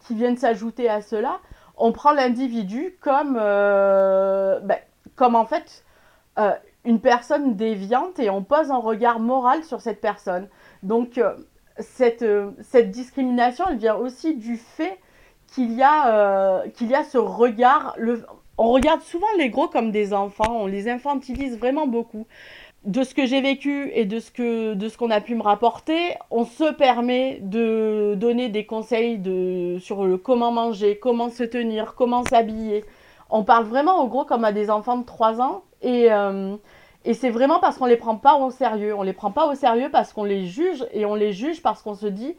viennent s'ajouter à cela. on prend l'individu comme, ben, comme en fait une personne déviante et on pose un regard moral sur cette personne. Donc cette, cette discrimination, elle vient aussi du fait qu'il y, y a ce regard. On regarde souvent les gros comme des enfants, on les infantilise vraiment beaucoup de ce que j'ai vécu et de ce que de ce qu'on a pu me rapporter, on se permet de donner des conseils sur le comment manger, comment se tenir, comment s'habiller. On parle vraiment au gros comme à des enfants de 3 ans et euh, et c'est vraiment parce qu'on les prend pas au sérieux. On les prend pas au sérieux parce qu'on les juge et on les juge parce qu'on se dit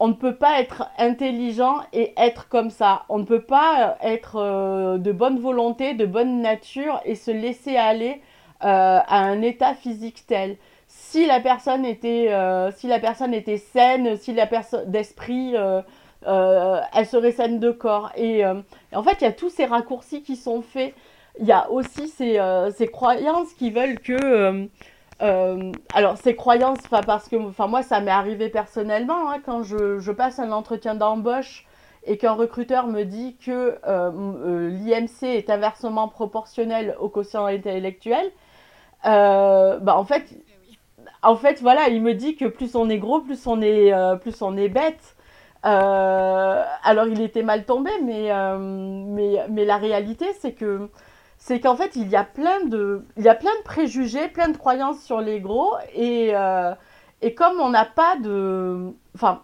on ne peut pas être intelligent et être comme ça. On ne peut pas être euh, de bonne volonté, de bonne nature et se laisser aller euh, à un état physique tel. Si la personne était, euh, saine, si la personne d'esprit, euh, elle serait saine de corps. Et, en fait, il y a tous ces raccourcis qui sont faits. Il y a aussi ces, ces croyances qui veulent que alors, ces croyances, parce que moi, ça m'est arrivé personnellement, hein, quand je, passe un entretien d'embauche et qu'un recruteur me dit que l'IMC est inversement proportionnel au quotient intellectuel, euh, bah en fait, en fait, voilà, il me dit que plus on est gros, plus on est, euh, plus on est bête. Euh, alors il était mal tombé, mais, mais la réalité, c'est que c'est qu'en fait, il y a plein de, préjugés, plein de croyances sur les gros, et, et comme on n'a pas de, enfin,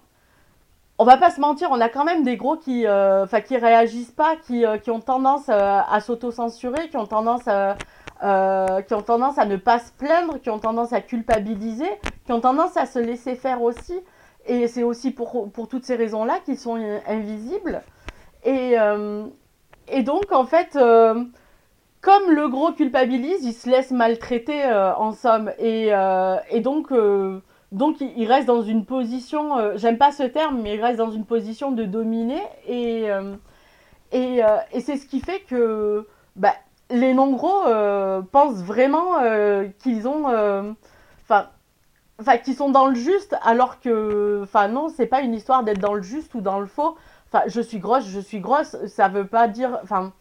on va pas se mentir, on a quand même des gros qui, enfin, qui réagissent pas, qui, ont tendance à s'auto-censurer, euh, qui ont tendance à ne pas se plaindre, qui ont tendance à culpabiliser, qui ont tendance à se laisser faire aussi. Et c'est aussi pour, pour, toutes ces raisons-là qu'ils sont invisibles. Et, euh, et, donc, en fait, euh, comme le gros culpabilise, il se laisse maltraiter en somme. Et, et donc, donc, il reste dans une position, j'aime pas ce terme, mais il reste dans une position de dominer. Et, et, et c'est ce qui fait que... Bah, les non-gros euh, pensent vraiment euh, qu'ils ont. Euh, enfin. Qu'ils sont dans le juste, alors que. Enfin, non, c'est pas une histoire d'être dans le juste ou dans le faux. Enfin, je suis grosse, je suis grosse, ça veut pas dire. Enfin,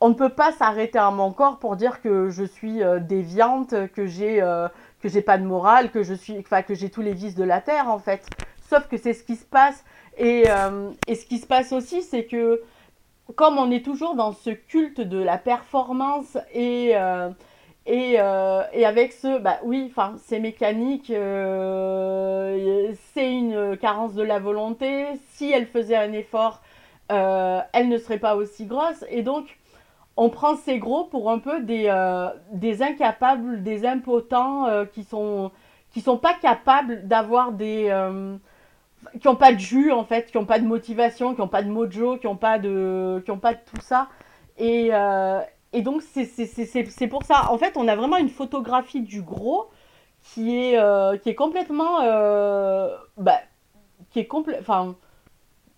on ne peut pas s'arrêter à mon corps pour dire que je suis déviante, que j'ai que j'ai pas de morale, que je suis, enfin que j'ai tous les vices de la terre en fait. Sauf que c'est ce qui se passe et, et ce qui se passe aussi, c'est que comme on est toujours dans ce culte de la performance et, euh, et, euh, et, avec ce, bah oui, enfin, c'est mécanique, euh, c'est une carence de la volonté. Si elle faisait un effort, elle ne serait pas aussi grosse. Et donc, on prend ces gros pour un peu des, des incapables, des impotents qui sont qui sont pas capables d'avoir des qui n'ont pas de jus en fait, qui n'ont pas de motivation, qui n'ont pas de mojo, qui n'ont pas de, qui ont pas de tout ça. Et, euh, et donc c'est pour ça. En fait, on a vraiment une photographie du gros qui est, euh, qui est complètement, euh, bah, qui est complè enfin,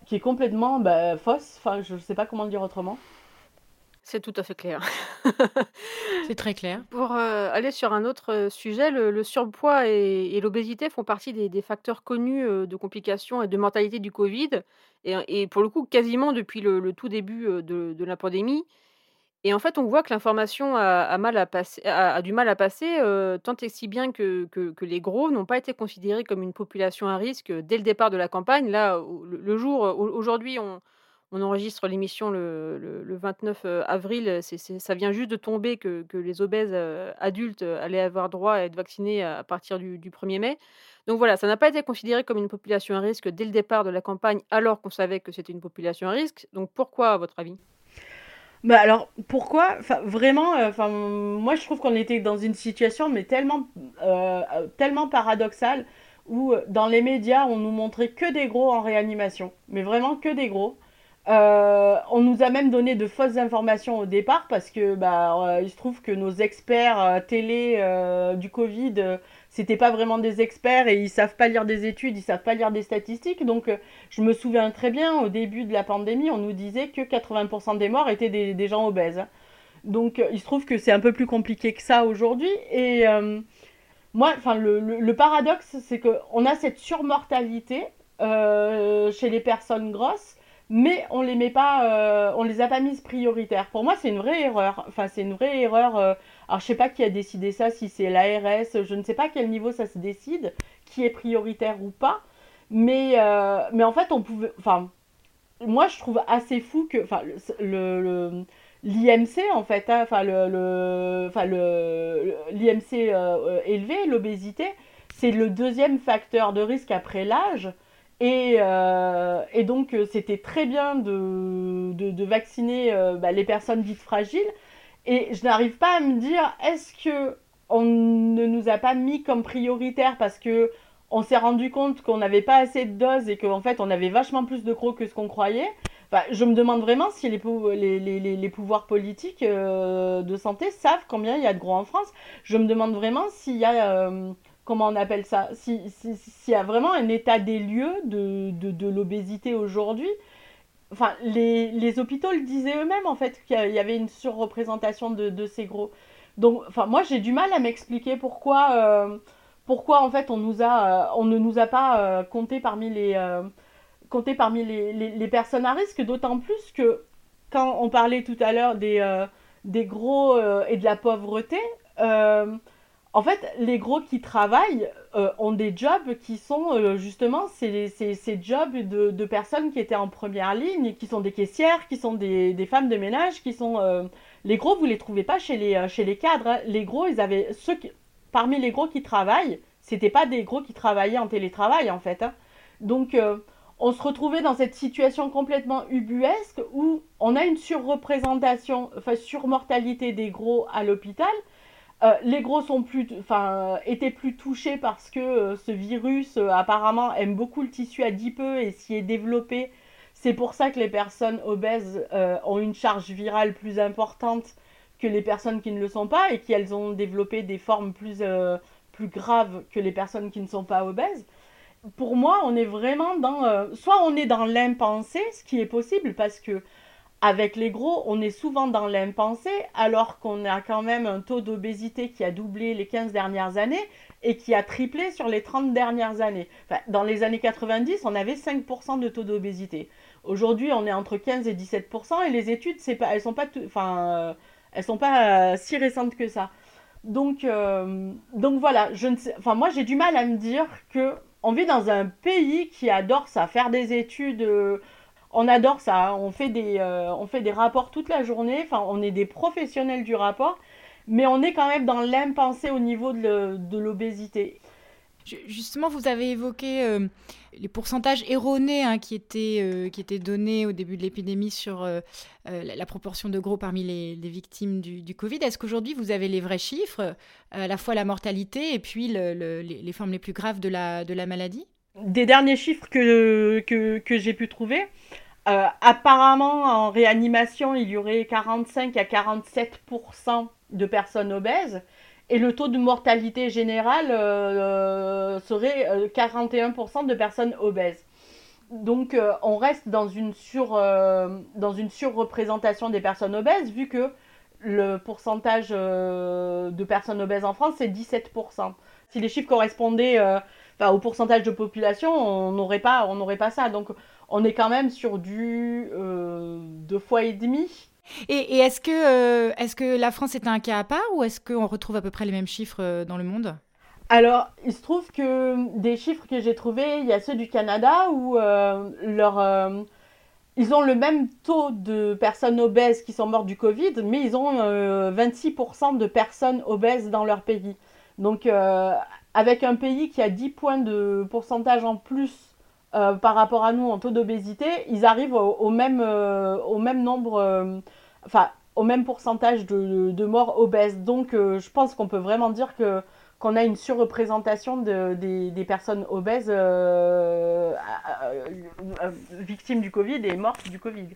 qui est complètement bah, fausse. Enfin, je ne sais pas comment le dire autrement. C'est tout à fait clair. C'est très clair. Pour euh, aller sur un autre sujet, le, surpoids et, l'obésité font partie des, facteurs connus euh, de complications et de mortalité du Covid. Et, pour le coup, quasiment depuis le, tout début de, la pandémie. Et en fait, on voit que l'information a, du mal à passer, tant et si bien que, les gros n'ont pas été considérés comme une population à risque dès le départ de la campagne. Là, le jour, aujourd'hui, on, enregistre l'émission le, 29 euh, avril. ça vient juste de tomber que, les obèses euh, adultes euh, allaient avoir droit à être vaccinés à partir du, 1er mai. Donc voilà, ça n'a pas été considéré comme une population à risque dès le départ de la campagne, alors qu'on savait que c'était une population à risque. Donc pourquoi, à votre avis? Bah alors pourquoi? Vraiment enfin moi je trouve qu'on était dans une situation mais tellement tellement paradoxale où dans les médias on nous montrait que des gros en réanimation. Mais vraiment que des gros. Euh, on nous a même donné de fausses informations au départ parce que bah, euh, il se trouve que nos experts euh, télé du Covid, c'était pas vraiment des experts et ils savent pas lire des études, ils savent pas lire des statistiques. Donc je me souviens très bien au début de la pandémie, on nous disait que 80% des morts étaient des, gens obèses. Donc il se trouve que c'est un peu plus compliqué que ça aujourd'hui. Et moi, enfin le, le, paradoxe, c'est qu'on a cette surmortalité chez les personnes grosses mais on les met pas, on les a pas mises prioritaires. Pour moi, c'est une vraie erreur. Enfin, c'est une vraie erreur. Alors, je sais pas qui a décidé ça, si c'est l'ARS, je ne sais pas à quel niveau ça se décide, qui est prioritaire ou pas. Mais, mais en fait, on pouvait, enfin, moi, je trouve assez fou que, enfin, le, l'IMC en fait, hein, enfin le, le, l'IMC euh, élevé, l'obésité, c'est le deuxième facteur de risque après l'âge. Et, euh, et donc euh, c'était très bien de, de, vacciner bah, les personnes dites fragiles. Et je n'arrive pas à me dire, est-ce que on ne nous a pas mis comme prioritaire parce que on s'est rendu compte qu'on n'avait pas assez de doses et qu'en fait on avait vachement plus de gros que ce qu'on croyait? je me demande vraiment si les, pouvoirs politiques euh, de santé savent combien il y a de gros en France. Je me demande vraiment s'il y a, euh, comment on appelle ça, s'il y a vraiment un état des lieux de, l'obésité aujourd'hui. Enfin, les, hôpitaux le disaient eux-mêmes en fait qu'il y avait une surreprésentation de, de ces gros. Donc, enfin, moi j'ai du mal à m'expliquer pourquoi. Euh, pourquoi en fait on, nous a, euh, on ne nous a pas euh, compté parmi les, compté parmi les, les, personnes à risque, d'autant plus que quand on parlait tout à l'heure des, des gros et de la pauvreté, en fait, les gros qui travaillent ont des jobs qui sont justement ces, jobs de, personnes qui étaient en première ligne, qui sont des caissières, qui sont des, femmes de ménage, qui sont... les gros, vous les trouvez pas chez les, cadres. Hein. Les gros, ils avaient... Ceux qui, parmi les gros qui travaillent, c'était pas des gros qui travaillaient en télétravail en fait. Hein. Donc euh, on se retrouvait dans cette situation complètement ubuesque où on a une surreprésentation, enfin surmortalité des gros à l'hôpital. Euh, les gros sont plus, enfin, étaient plus touchés parce que euh, ce virus apparemment aime beaucoup le tissu adipeux et s'y est développé. C'est pour ça que les personnes obèses ont une charge virale plus importante que les personnes qui ne le sont pas et qu'elles ont développé des formes plus, euh, plus graves que les personnes qui ne sont pas obèses. Pour moi, on est vraiment dans... Euh, soit on est dans l'impensé, ce qui est possible parce que avec les gros, on est souvent dans l'impensé alors qu'on a quand même un taux d'obésité qui a doublé les 15 dernières années et qui a triplé sur les 30 dernières années. dans les années 90, on avait 5% de taux d'obésité. Aujourd'hui, on est entre 15 et 17% et les études, pas, elles sont pas... Enfin, euh, elles sont pas euh, si récentes que ça. Donc, euh, donc voilà, je ne sais, enfin moi j'ai du mal à me dire que on vit dans un pays qui adore ça, faire des études, on adore ça, on fait des, on fait des rapports toute la journée, on est des professionnels du rapport, mais on est quand même dans l'impensé au niveau de l'obésité. Justement, vous avez évoqué euh, les pourcentages erronés hein, qui, étaient, euh, qui étaient donnés au début de l'épidémie sur euh, la, proportion de gros parmi les, victimes du, Covid. Est-ce qu'aujourd'hui, vous avez les vrais chiffres, à la fois la mortalité et puis les, formes les plus graves de la maladie? Des derniers chiffres que, que, j'ai pu trouver, apparemment, en réanimation, il y aurait 45 à 47% de personnes obèses. Et le taux de mortalité générale euh, euh, serait 41% euh, de personnes obèses. Donc on reste dans une, sur, dans une surreprésentation des personnes obèses, vu que le pourcentage de personnes obèses en France, c'est 17%. Si les chiffres correspondaient au pourcentage de population, on n'aurait pas, pas ça. Donc on est quand même sur du deux fois et demi et, est-ce que, euh, est que la France est un cas à part ou est-ce qu'on retrouve à peu près les mêmes chiffres euh, dans le monde? Alors, il se trouve que des chiffres que j'ai trouvés, il y a ceux du Canada où euh, leur, ils ont le même taux de personnes obèses qui sont mortes du Covid, mais ils ont 26% de personnes obèses dans leur pays. Donc, avec un pays qui a 10 points de pourcentage en plus par rapport à nous en taux d'obésité, ils arrivent au, même, au même nombre enfin, au même pourcentage de, morts obèses. Donc, euh, je pense qu'on peut vraiment dire que qu'on a une surreprésentation de, des, personnes obèses euh, victimes du Covid et mortes du Covid.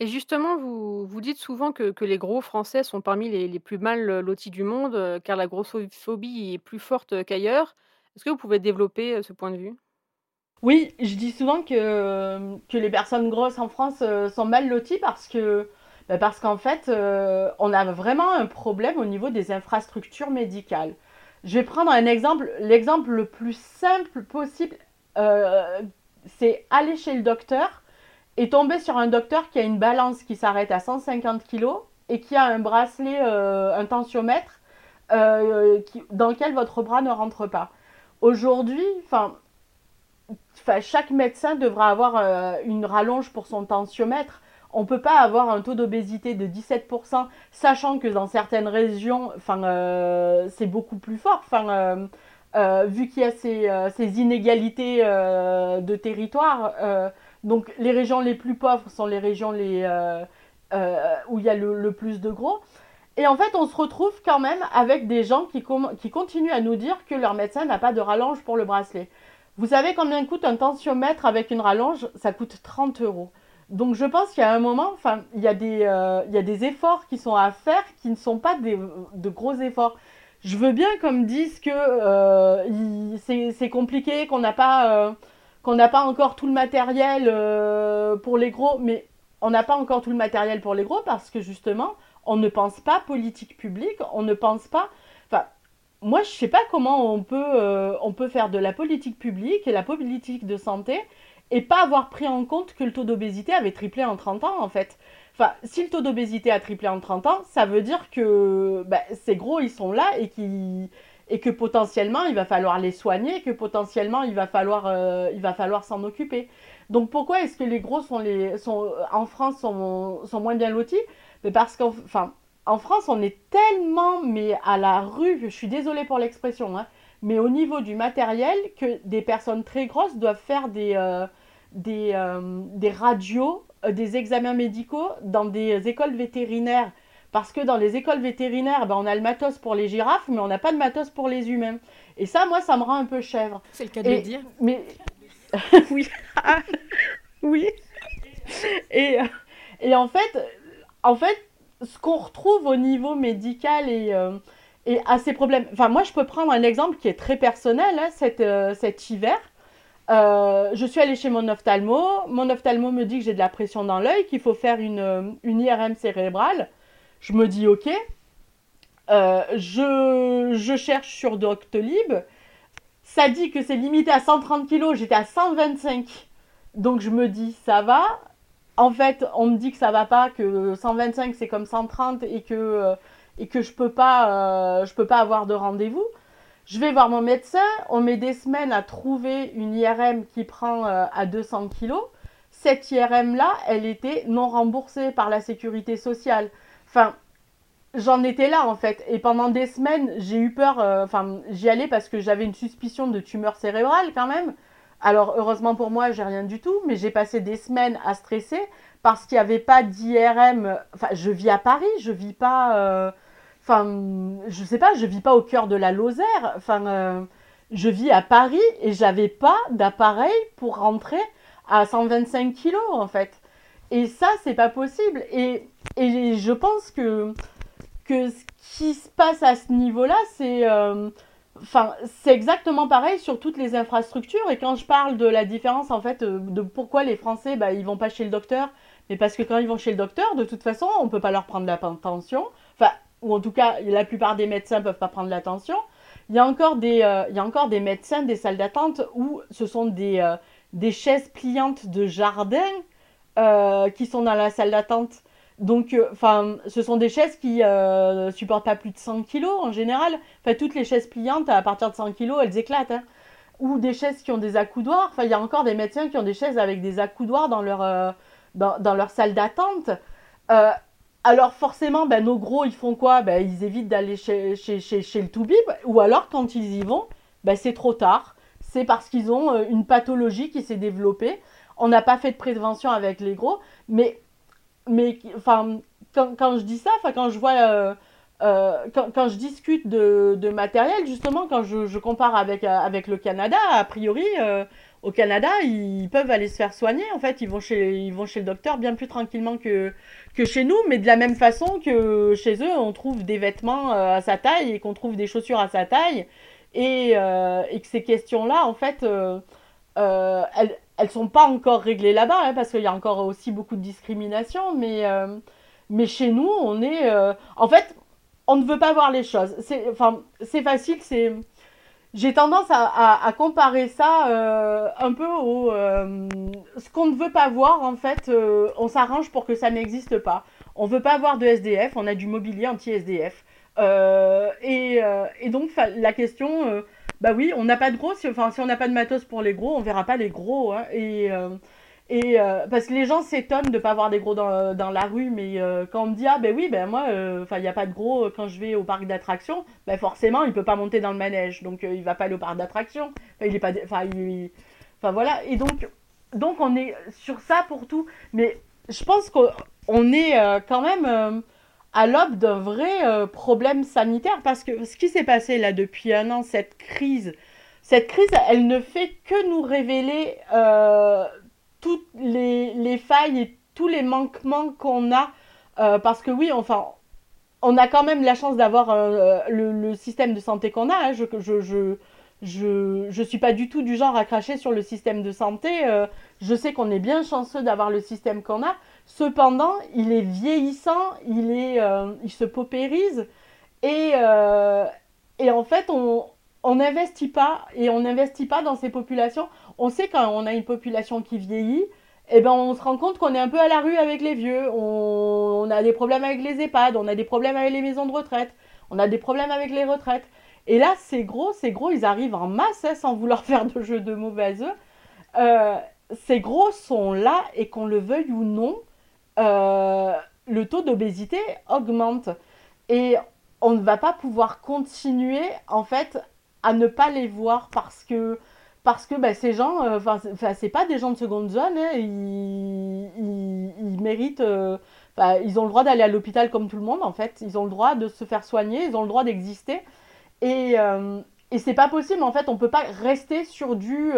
Et justement, vous, vous dites souvent que, que les gros Français sont parmi les, les, plus mal lotis du monde, euh, car la grossophobie est plus forte qu'ailleurs. Est-ce que vous pouvez développer ce point de vue? Oui, je dis souvent que, que les personnes grosses en France euh, sont mal loties parce que bah, parce qu'en fait, euh, on a vraiment un problème au niveau des infrastructures médicales. Je vais prendre un exemple, l'exemple le plus simple possible. Euh, c'est aller chez le docteur et tomber sur un docteur qui a une balance qui s'arrête à 150 kg et qui a un bracelet, euh, un tensiomètre euh, dans lequel votre bras ne rentre pas. Aujourd'hui, enfin, chaque médecin devra avoir euh, une rallonge pour son tensiomètre. On ne peut pas avoir un taux d'obésité de 17%, sachant que dans certaines régions, c'est beaucoup plus fort. vu qu'il y a ces, inégalités de territoire, donc les régions les plus pauvres sont les régions les, euh, où il y a le, plus de gros. Et en fait, on se retrouve quand même avec des gens qui, continuent à nous dire que leur médecin n'a pas de rallonge pour le bracelet. Vous savez combien coûte un tensiomètre avec une rallonge? Ça coûte 30 euros. Donc je pense qu'il y a un moment, enfin, il y, a des, euh, efforts qui sont à faire qui ne sont pas de gros efforts. Je veux bien qu'on me dise que euh, c'est compliqué, qu'on n'a pas, qu'on n'a pas encore tout le matériel pour les gros, mais on n'a pas encore tout le matériel pour les gros parce que justement, on ne pense pas politique publique, on ne pense pas. Enfin, moi, je ne sais pas comment on peut, euh, on peut faire de la politique publique et la politique de santé et pas avoir pris en compte que le taux d'obésité avait triplé en 30 ans, en fait. Enfin, si le taux d'obésité a triplé en 30 ans, ça veut dire que bah, ces gros, ils sont là et, et que potentiellement, il va falloir les soigner, que potentiellement, il va falloir, euh, il va falloir s'en occuper. Donc pourquoi est-ce que les gros sont les, sont, en France sont, sont moins bien lotis? Mais Parce qu'en en France, on est tellement mais à la rue, je suis désolée pour l'expression, hein, mais au niveau du matériel, que des personnes très grosses doivent faire des, euh, des, euh, des radios, euh, des examens médicaux dans des écoles vétérinaires. Parce que dans les écoles vétérinaires, ben, on a le matos pour les girafes, mais on n'a pas de matos pour les humains. Et ça, moi, ça me rend un peu chèvre. C'est le cas de le dire. Mais oui. oui. Et, et en fait, en fait, ce qu'on retrouve au niveau médical et, euh, et à ces problèmes. Enfin, moi, je peux prendre un exemple qui est très personnel hein, cet, euh, cet, hiver. Euh, je suis allée chez mon ophtalmo. Mon ophtalmo me dit que j'ai de la pression dans l'œil, qu'il faut faire une, une, IRM cérébrale. Je me dis OK. je, je, cherche sur Doctolib ça dit que c'est limité à 130 kg, j'étais à 125. Donc je me dis, ça va. En fait, on me dit que ça va pas, que 125 c'est comme 130 et que, euh, et que je peux euh, peux pas avoir de rendez-vous. Je vais voir mon médecin, on met des semaines à trouver une IRM qui prend euh, à 200 kg. Cette IRM là, elle était non remboursée par la sécurité sociale. Enfin, j'en étais là en fait. Et pendant des semaines, j'ai eu peur. Euh, enfin, j'y allais parce que j'avais une suspicion de tumeur cérébrale quand même. Alors, heureusement pour moi, j'ai rien du tout. Mais j'ai passé des semaines à stresser parce qu'il n'y avait pas d'IRM. Enfin, je vis à Paris, je vis pas. Euh, enfin, je sais pas, je vis pas au cœur de la Lozère. Enfin, euh, je vis à Paris et j'avais pas d'appareil pour rentrer à 125 kilos en fait. Et ça, c'est pas possible. Et, et je pense que que ce qui se passe à ce niveau-là, c'est euh, enfin c'est exactement pareil sur toutes les infrastructures. Et quand je parle de la différence en fait euh, de pourquoi les Français bah, ils vont pas chez le docteur, mais parce que quand ils vont chez le docteur, de toute façon, on peut pas leur prendre la tension. Enfin, ou en tout cas, la plupart des médecins peuvent pas prendre l'attention. Il y a encore des, euh, il y a encore des médecins, des salles d'attente où ce sont des, des chaises pliantes de jardin qui sont dans la salle d'attente. Donc, euh, enfin, ce sont des chaises qui euh, supportent pas plus de 100 kg en général. Enfin, toutes les chaises pliantes, à partir de 100 kg, elles éclatent. Hein. Ou des chaises qui ont des accoudoirs. Enfin, il y a encore des médecins qui ont des chaises avec des accoudoirs dans leur, euh, dans, leur salle d'attente. alors, forcément, ben, nos gros, ils font quoi? Ben, Ils évitent d'aller chez, chez, chez, le toubib. Ou alors, quand ils y vont, ben, c'est trop tard. C'est parce qu'ils ont une pathologie qui s'est développée. On n'a pas fait de prévention avec les gros. Mais mais quand, quand, je dis ça, quand je vois. Euh, euh, quand, quand, je discute de, de, matériel, justement, quand je, je, compare avec, avec le Canada, a priori, euh, au Canada, ils peuvent aller se faire soigner. En fait, ils vont chez, ils vont chez le docteur bien plus tranquillement que, que chez nous, mais de la même façon que chez eux, on trouve des vêtements à sa taille et qu'on trouve des chaussures à sa taille. Et, et que ces questions-là, en fait, elles, elles sont pas encore réglées là-bas, hein, parce qu'il y a encore aussi beaucoup de discrimination, mais, euh, chez nous, on est... Euh, en fait, on ne veut pas voir les choses. C'est facile, c'est... j'ai tendance à, comparer ça euh, un peu au ce qu'on ne veut pas voir en fait on s'arrange pour que ça n'existe pas on veut pas avoir de SDF on a du mobilier anti SDF et, et, donc la question bah oui on n'a pas de gros enfin si on n'a pas de matos pour les gros on verra pas les gros hein, et euh, parce que les gens s'étonnent de ne pas avoir des gros dans, la rue, mais euh, quand on me dit ah ben oui ben moi euh, enfin il n'y a pas de gros quand je vais au parc d'attractions, ben forcément il peut pas monter dans le manège, donc il va pas aller au parc d'attractions, il est pas enfin voilà. Et donc on est sur ça pour tout, mais je pense qu'on est quand même à l'aube d'un vrai problème sanitaire parce que ce qui s'est passé là depuis un an, cette crise, cette crise, elle ne fait que nous révéler toutes les, failles et tous les manquements qu'on a. Euh, parce que oui, enfin, on a quand même la chance d'avoir euh, le, système de santé qu'on a. Hein. Je, je, je, je, je, suis pas du tout du genre à cracher sur le système de santé. Euh, je sais qu'on est bien chanceux d'avoir le système qu'on a. Cependant, il est vieillissant, il, il se paupérise. Et, et en fait, on, n'investit pas et on n'investit pas dans ces populations. On sait quand on a une population qui vieillit, eh ben on se rend compte qu'on est un peu à la rue avec les vieux. On, a des problèmes avec les EHPAD, on a des problèmes avec les maisons de retraite, on a des problèmes avec les retraites. Et là, c'est gros, c'est gros, ils arrivent en masse hein, sans vouloir faire de jeu de mauvais euh, ces gros sont là et qu'on le veuille ou non, euh, le taux d'obésité augmente. Et on ne va pas pouvoir continuer en fait à ne pas les voir parce que parce que bah, ces gens, euh, enfin, c'est pas des gens de seconde zone, hein, ils, ils, méritent, euh, ils ont le droit d'aller à l'hôpital comme tout le monde en fait, ils ont le droit de se faire soigner, ils ont le droit d'exister, et, euh, et c'est pas possible en fait, on peut pas rester sur du,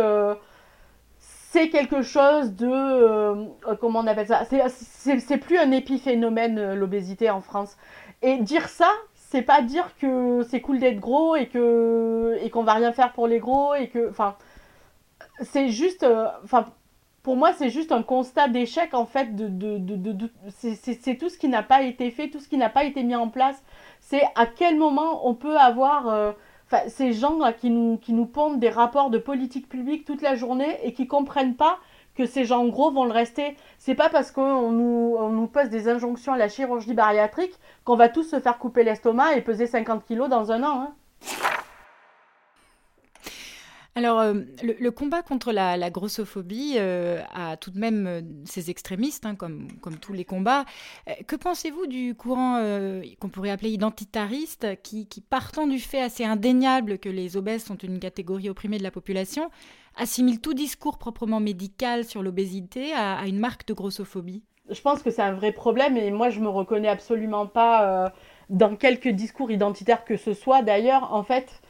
c'est quelque chose de, comment on appelle ça, c'est plus un épiphénomène l'obésité en France, et dire ça, c'est pas dire que c'est cool d'être gros et que et qu'on va rien faire pour les gros et que enfin c'est juste euh, enfin pour moi c'est juste un constat d'échec en fait de, de, de, c'est tout ce qui n'a pas été fait tout ce qui n'a pas été mis en place. C'est à quel moment on peut avoir euh, ces gens qui nous qui pondent des rapports de politique publique toute la journée et qui comprennent pas que ces gens gros vont le rester. C'est pas parce qu'on nous, on nous pose des injonctions à la chirurgie bariatrique qu'on va tous se faire couper l'estomac et peser 50 kilos dans un an. Hein. Alors, euh, le, combat contre la, grossophobie euh, a tout de même euh, ses extrémistes, hein, comme, comme tous les combats. que pensez-vous du courant qu'on pourrait appeler identitariste, qui, partant du fait assez indéniable que les obèses sont une catégorie opprimée de la population, assimile tout discours proprement médical sur l'obésité à, une marque de grossophobie? Je pense que c'est un vrai problème et moi je me reconnais absolument pas dans quelques discours identitaires que ce soit. D'ailleurs, en fait,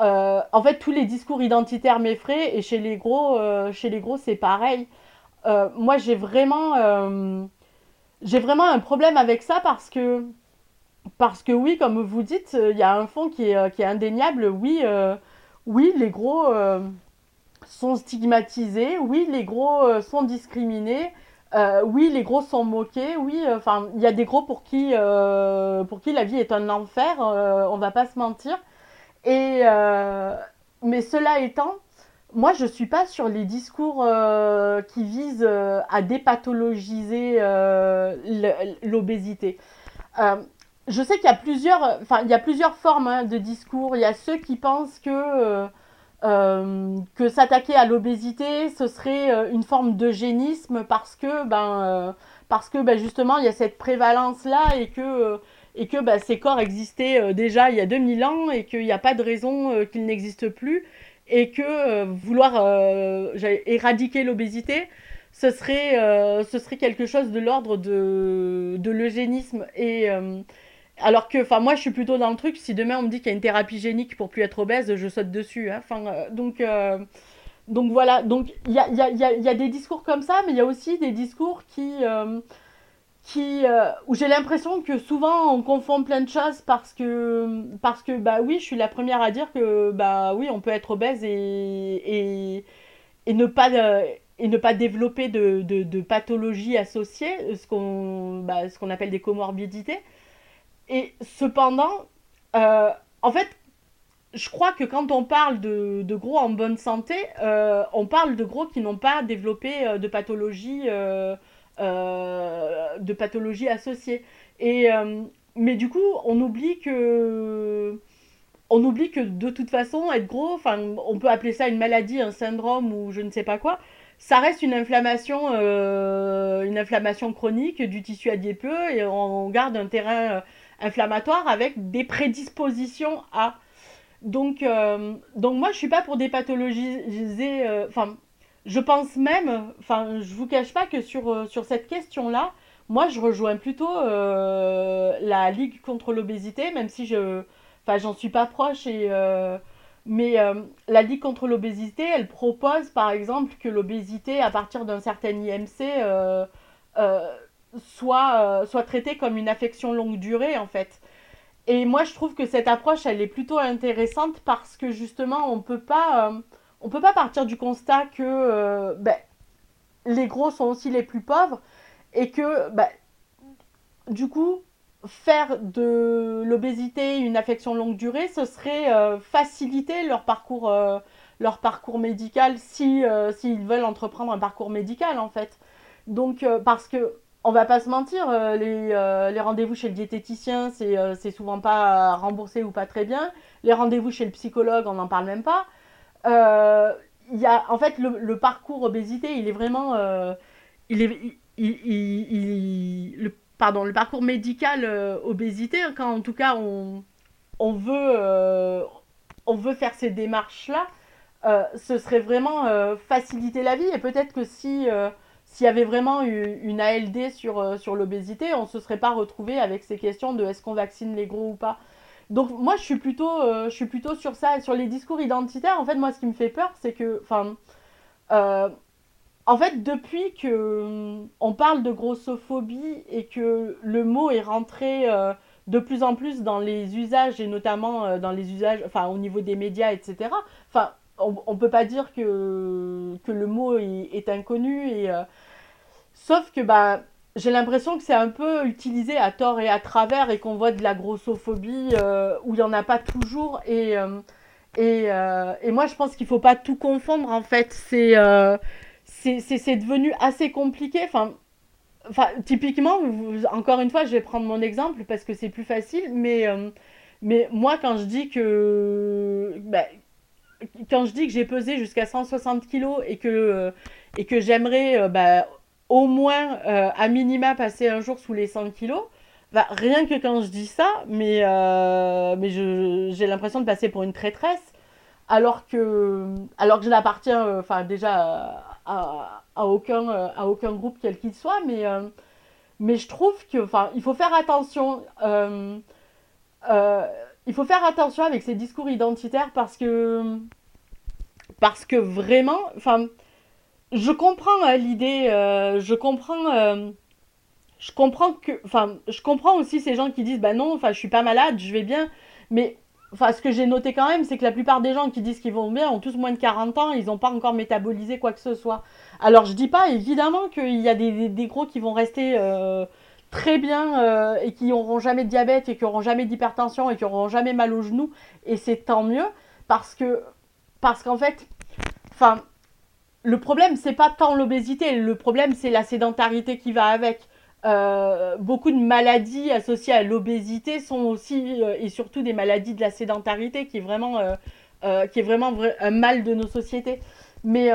euh, en fait, tous les discours identitaires m'effraient et chez les gros, euh, chez les gros, c'est pareil. moi, j'ai vraiment, j'ai vraiment un problème avec ça parce que, parce que oui, comme vous dites, il y a un fond qui est, qui est indéniable. Oui, oui, les gros sont stigmatisés, oui, les gros euh, sont discriminés, euh, oui, les gros sont moqués, oui, euh, enfin, il y a des gros pour qui, pour qui la vie est un enfer, on va pas se mentir. Et, mais cela étant, moi, je suis pas sur les discours qui visent à dépathologiser l'obésité. je sais qu'il y a plusieurs, enfin, il y a plusieurs formes hein, de discours. Il y a ceux qui pensent que euh, que s'attaquer à l'obésité, ce serait euh, une forme d'eugénisme parce que, ben, euh, parce que ben, justement, il y a cette prévalence-là et que, et que ben, ces corps existaient déjà il y a 2000 ans et qu'il n'y a pas de raison qu'ils n'existent plus et que vouloir éradiquer l'obésité, ce serait, ce serait quelque chose de l'ordre de, de l'eugénisme. Et alors que, enfin, moi, je suis plutôt dans le truc. Si demain on me dit qu'il y a une thérapie génique pour plus être obèse, je saute dessus. Hein. Euh, donc, euh, donc voilà. Donc il y a, y, a, y a, des discours comme ça, mais il y a aussi des discours qui, euh, qui, où j'ai l'impression que souvent on confond plein de choses parce que, parce que, bah oui, je suis la première à dire que, bah oui, on peut être obèse et, et, et ne pas et ne pas développer de, de, de pathologies associées, ce qu'on bah, qu'on appelle des comorbidités. Et cependant, euh, en fait, je crois que quand on parle de, de gros en bonne santé, euh, on parle de gros qui n'ont pas développé euh, de pathologie, euh, de pathologie associée. Et, mais du coup, on oublie que on oublie que de toute façon, être gros, on peut appeler ça une maladie, un syndrome ou je ne sais pas quoi, ça reste une inflammation, une inflammation chronique du tissu adipeux et on garde un terrain inflammatoire avec des prédispositions à. Donc, euh, moi, je suis pas pour dépathologiser. Euh, enfin, je pense même, enfin, je vous cache pas que sur, euh, sur cette question-là, moi, je rejoins plutôt la Ligue contre l'obésité, même si je, enfin, j'en suis pas proche et. mais la Ligue contre l'obésité, elle propose par exemple que l'obésité, à partir d'un certain IMC, soit, soit traitée comme une affection longue durée, en fait. Et moi, je trouve que cette approche, elle est plutôt intéressante parce que justement, on peut pas, euh, on peut pas partir du constat que euh, ben, les gros sont aussi les plus pauvres et que ben, du coup, faire de l'obésité une affection longue durée, ce serait euh, faciliter leur parcours, leur parcours médical si s'ils veulent entreprendre un parcours médical en fait. Donc parce que on va pas se mentir, euh, euh, les, rendez-vous chez le diététicien, c'est euh, souvent pas remboursé ou pas très bien. Les rendez-vous chez le psychologue, on n'en parle même pas. Il y a, en fait, le, parcours obésité, il est vraiment. il est, le, pardon, le parcours médical obésité, hein, quand en tout cas on, on, veut, on veut faire ces démarches-là, ce serait vraiment faciliter la vie. Et peut-être que si s'il y avait vraiment eu une ALD sur, euh, sur l'obésité, on ne se serait pas retrouvé avec ces questions de est-ce qu'on vaccine les gros ou pas. Donc moi je suis plutôt, euh, je suis plutôt sur ça, sur les discours identitaires. En fait moi ce qui me fait peur c'est que, enfin, euh, en fait depuis que on parle de grossophobie et que le mot est rentré de plus en plus dans les usages et notamment dans les usages, enfin au niveau des médias, etc. Enfin on, ne peut pas dire que, que le mot est, inconnu et Sauf que bah, j'ai l'impression que c'est un peu utilisé à tort et à travers et qu'on voit de la grossophobie euh, où il n'y en a pas toujours. Et, euh, et, euh, et, moi, je pense qu'il ne faut pas tout confondre en fait. C'est c'est devenu assez compliqué. Enfin, enfin typiquement, encore une fois, je vais prendre mon exemple parce que c'est plus facile. Mais, mais moi, quand je dis que. Bah, quand je dis que j'ai pesé jusqu'à 160 kg et que, et que j'aimerais bah, au moins, euh, à minima, passer un jour sous les 100 kilos. Bah, rien que quand je dis ça, mais, euh, mais j'ai l'impression de passer pour une traîtresse, alors que, alors que je n'appartiens euh, déjà à, à, aucun, à aucun groupe quel qu'il soit, mais, mais je trouve que, il faut faire attention. il faut faire attention avec ces discours identitaires parce que, parce que vraiment, enfin, je comprends euh, l'idée, euh, je comprends, euh, je comprends que, enfin, je comprends aussi ces gens qui disent, bah non, enfin, je suis pas malade, je vais bien, mais, enfin, ce que j'ai noté quand même, c'est que la plupart des gens qui disent qu'ils vont bien ont tous moins de 40 ans, ils n'ont pas encore métabolisé quoi que ce soit. Alors, je dis pas évidemment qu'il y a des, gros qui vont rester très bien et qui n'auront jamais de diabète et qui n'auront jamais d'hypertension et qui n'auront jamais mal aux genoux, et c'est tant mieux parce que, parce qu'en fait, enfin le problème, c'est pas tant l'obésité, le problème, c'est la sédentarité qui va avec. Euh, beaucoup de maladies associées à l'obésité sont aussi euh, et surtout des maladies de la sédentarité qui est vraiment, euh, qui est vraiment un mal de nos sociétés. Mais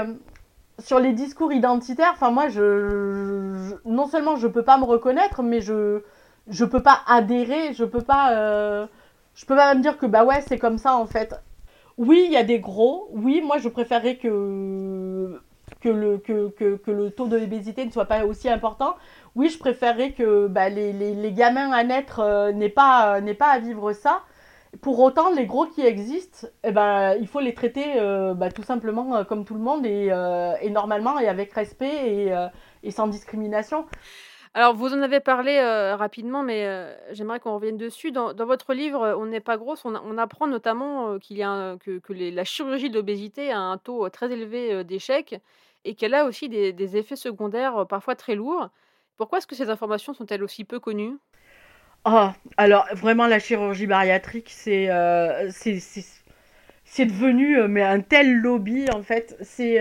sur les discours identitaires, enfin moi, non seulement je peux pas me reconnaître, mais je je peux pas adhérer, je peux pas je peux pas me dire que bah ouais c'est comme ça en fait. Oui, il y a des gros. Oui, moi je préférerais que, que, le, que, que, le taux de l'obésité ne soit pas aussi important. Oui, je préférerais que bah, les, les, les, gamins à naître euh, n'aient pas, euh, pas à vivre ça. Pour autant, les gros qui existent, eh ben, il faut les traiter euh, bah, tout simplement comme tout le monde et, et, normalement et avec respect et, et sans discrimination. Alors, vous en avez parlé rapidement, mais j'aimerais qu'on revienne dessus. Dans, votre livre, On n'est pas grosse, on, apprend notamment qu'il y a que, que la chirurgie de l'obésité a un taux très élevé d'échec et qu'elle a aussi des, effets secondaires parfois très lourds. Pourquoi est-ce que ces informations sont-elles aussi peu connues? Oh, alors vraiment la chirurgie bariatrique, c'est c'est devenu mais un tel lobby en fait. C'est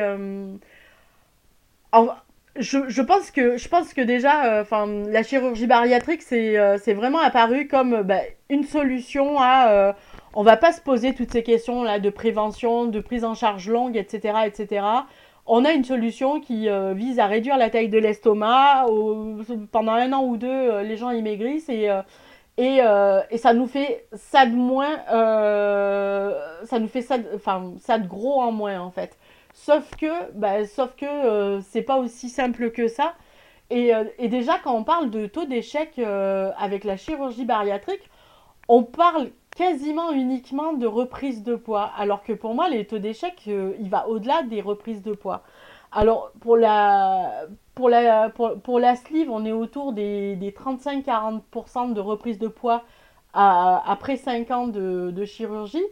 je, pense que je pense que déjà, enfin, la chirurgie bariatrique c'est c'est vraiment apparu comme bah, une solution à on va pas se poser toutes ces questions là de prévention, de prise en charge longue, etc., etc. On a une solution qui euh, vise à réduire la taille de l'estomac. Pendant un an ou deux, euh, les gens y maigrissent et, euh, et, ça nous fait ça de moins, ça nous fait ça, enfin ça de gros en moins en fait. Sauf que, bah, sauf que c'est pas aussi simple que ça. Et, et, déjà quand on parle de taux d'échec avec la chirurgie bariatrique, on parle quasiment uniquement de reprise de poids, alors que pour moi, les taux d'échec, euh, il va au-delà des reprises de poids. Alors, pour la, pour sleeve, on est autour des, des 35-40% de reprise de poids après 5 ans de, chirurgie.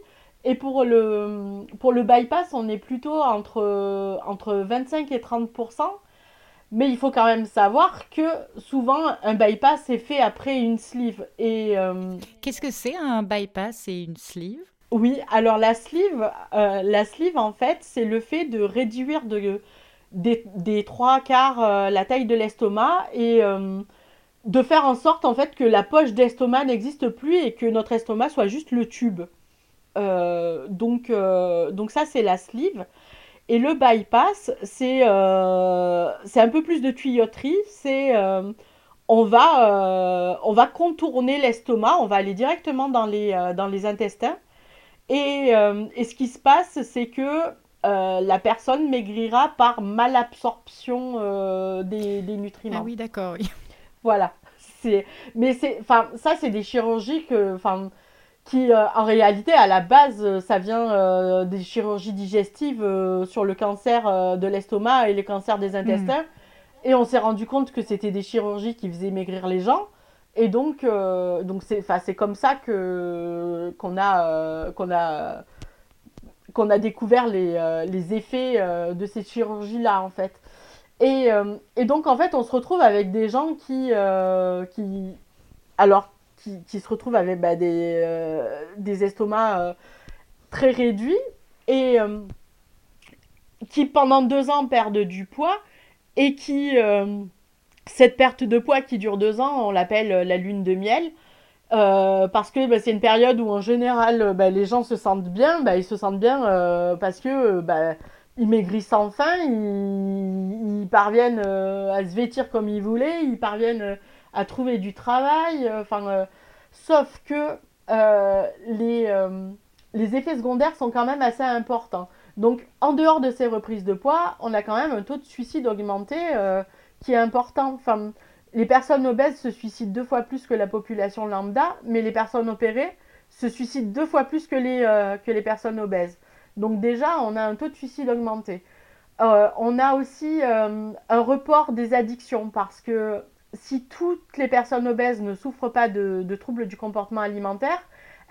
Et pour le, pour le bypass, on est plutôt entre, entre 25 et 30%. Mais il faut quand même savoir que souvent un bypass est fait après une sleeve. Et euh, qu'est-ce que c'est un bypass et une sleeve? Oui, alors la sleeve, euh, la sleeve en fait, c'est le fait de réduire de, des, trois quarts euh, la taille de l'estomac et de faire en sorte en fait que la poche d'estomac n'existe plus et que notre estomac soit juste le tube. Donc, donc ça c'est la sleeve. Et le bypass, c'est euh, un peu plus de tuyauterie. C'est euh, on, va, euh, on va contourner l'estomac, on va aller directement dans les, euh, dans les intestins. Et, et, ce qui se passe, c'est que la personne maigrira par malabsorption des, des, nutriments. Ah oui, d'accord. Oui. Voilà. Mais ça, c'est des chirurgies que qui euh, en réalité à la base euh, ça vient euh, des chirurgies digestives sur le cancer de l'estomac et le cancer des intestins. Et on s'est rendu compte que c'était des chirurgies qui faisaient maigrir les gens. Et donc donc c'est c'est comme ça que qu'on a qu'on a qu'on a découvert les, les effets de ces chirurgies là en fait. Et, et, donc en fait on se retrouve avec des gens qui qui alors qui, se retrouvent avec bah, des, euh, des estomacs euh, très réduits et euh, qui pendant deux ans perdent du poids et qui cette perte de poids qui dure deux ans, on l'appelle la lune de miel. parce que bah, c'est une période où en général bah, les gens se sentent bien, ils se sentent bien parce que ils maigrissent enfin, ils, ils parviennent à se vêtir comme ils voulaient, ils parviennent à trouver du travail. Euh, enfin, euh, sauf que euh, les, les effets secondaires sont quand même assez importants. Donc, en dehors de ces reprises de poids, on a quand même un taux de suicide augmenté qui est important. Enfin, les personnes obèses se suicident deux fois plus que la population lambda, mais les personnes opérées se suicident deux fois plus que les, que les personnes obèses. Donc déjà, on a un taux de suicide augmenté. on a aussi un report des addictions parce que si toutes les personnes obèses ne souffrent pas de, troubles du comportement alimentaire,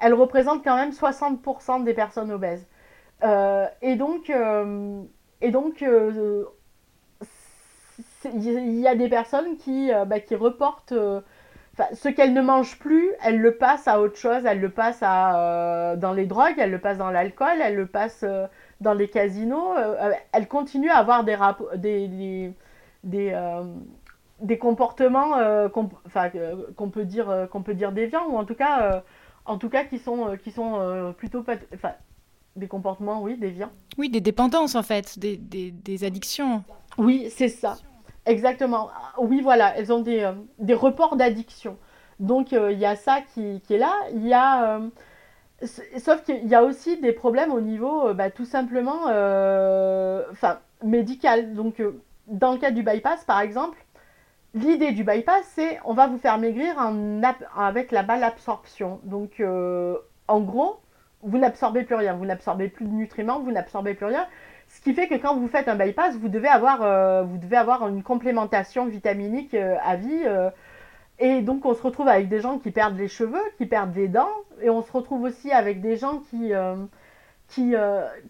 elles représentent quand même 60% des personnes obèses. Euh, et donc, euh, et donc euh, il y a des personnes qui, bah, qui reportent ce qu'elles ne mangent plus, elles le passent à autre chose, elles le passent à, dans les drogues, elles le passent dans l'alcool, elles le passent dans les casinos, elles continuent à avoir des, des, des, des des comportements euh, qu'on peut dire euh, qu'on peut dire déviants ou en tout cas euh, en tout cas qui sont qui sont plutôt pas enfin des comportements oui déviants. Oui des dépendances en fait des, des, des addictions. Oui c'est ça. Exactement. Oui voilà elles ont des, des reports d'addiction. Donc il y a ça qui, qui, est là. Il y a sauf qu'il y a aussi des problèmes au niveau bah, tout simplement enfin médical. Donc dans le cas du bypass par exemple L'idée du bypass, c'est on va vous faire maigrir avec la malabsorption. Donc, euh, en gros, vous n'absorbez plus rien, vous n'absorbez plus de nutriments, vous n'absorbez plus rien. Ce qui fait que quand vous faites un bypass, vous devez avoir, euh, vous devez avoir une complémentation vitaminique euh, à vie. et donc, on se retrouve avec des gens qui perdent les cheveux, qui perdent des dents. Et on se retrouve aussi avec des gens qui, qui,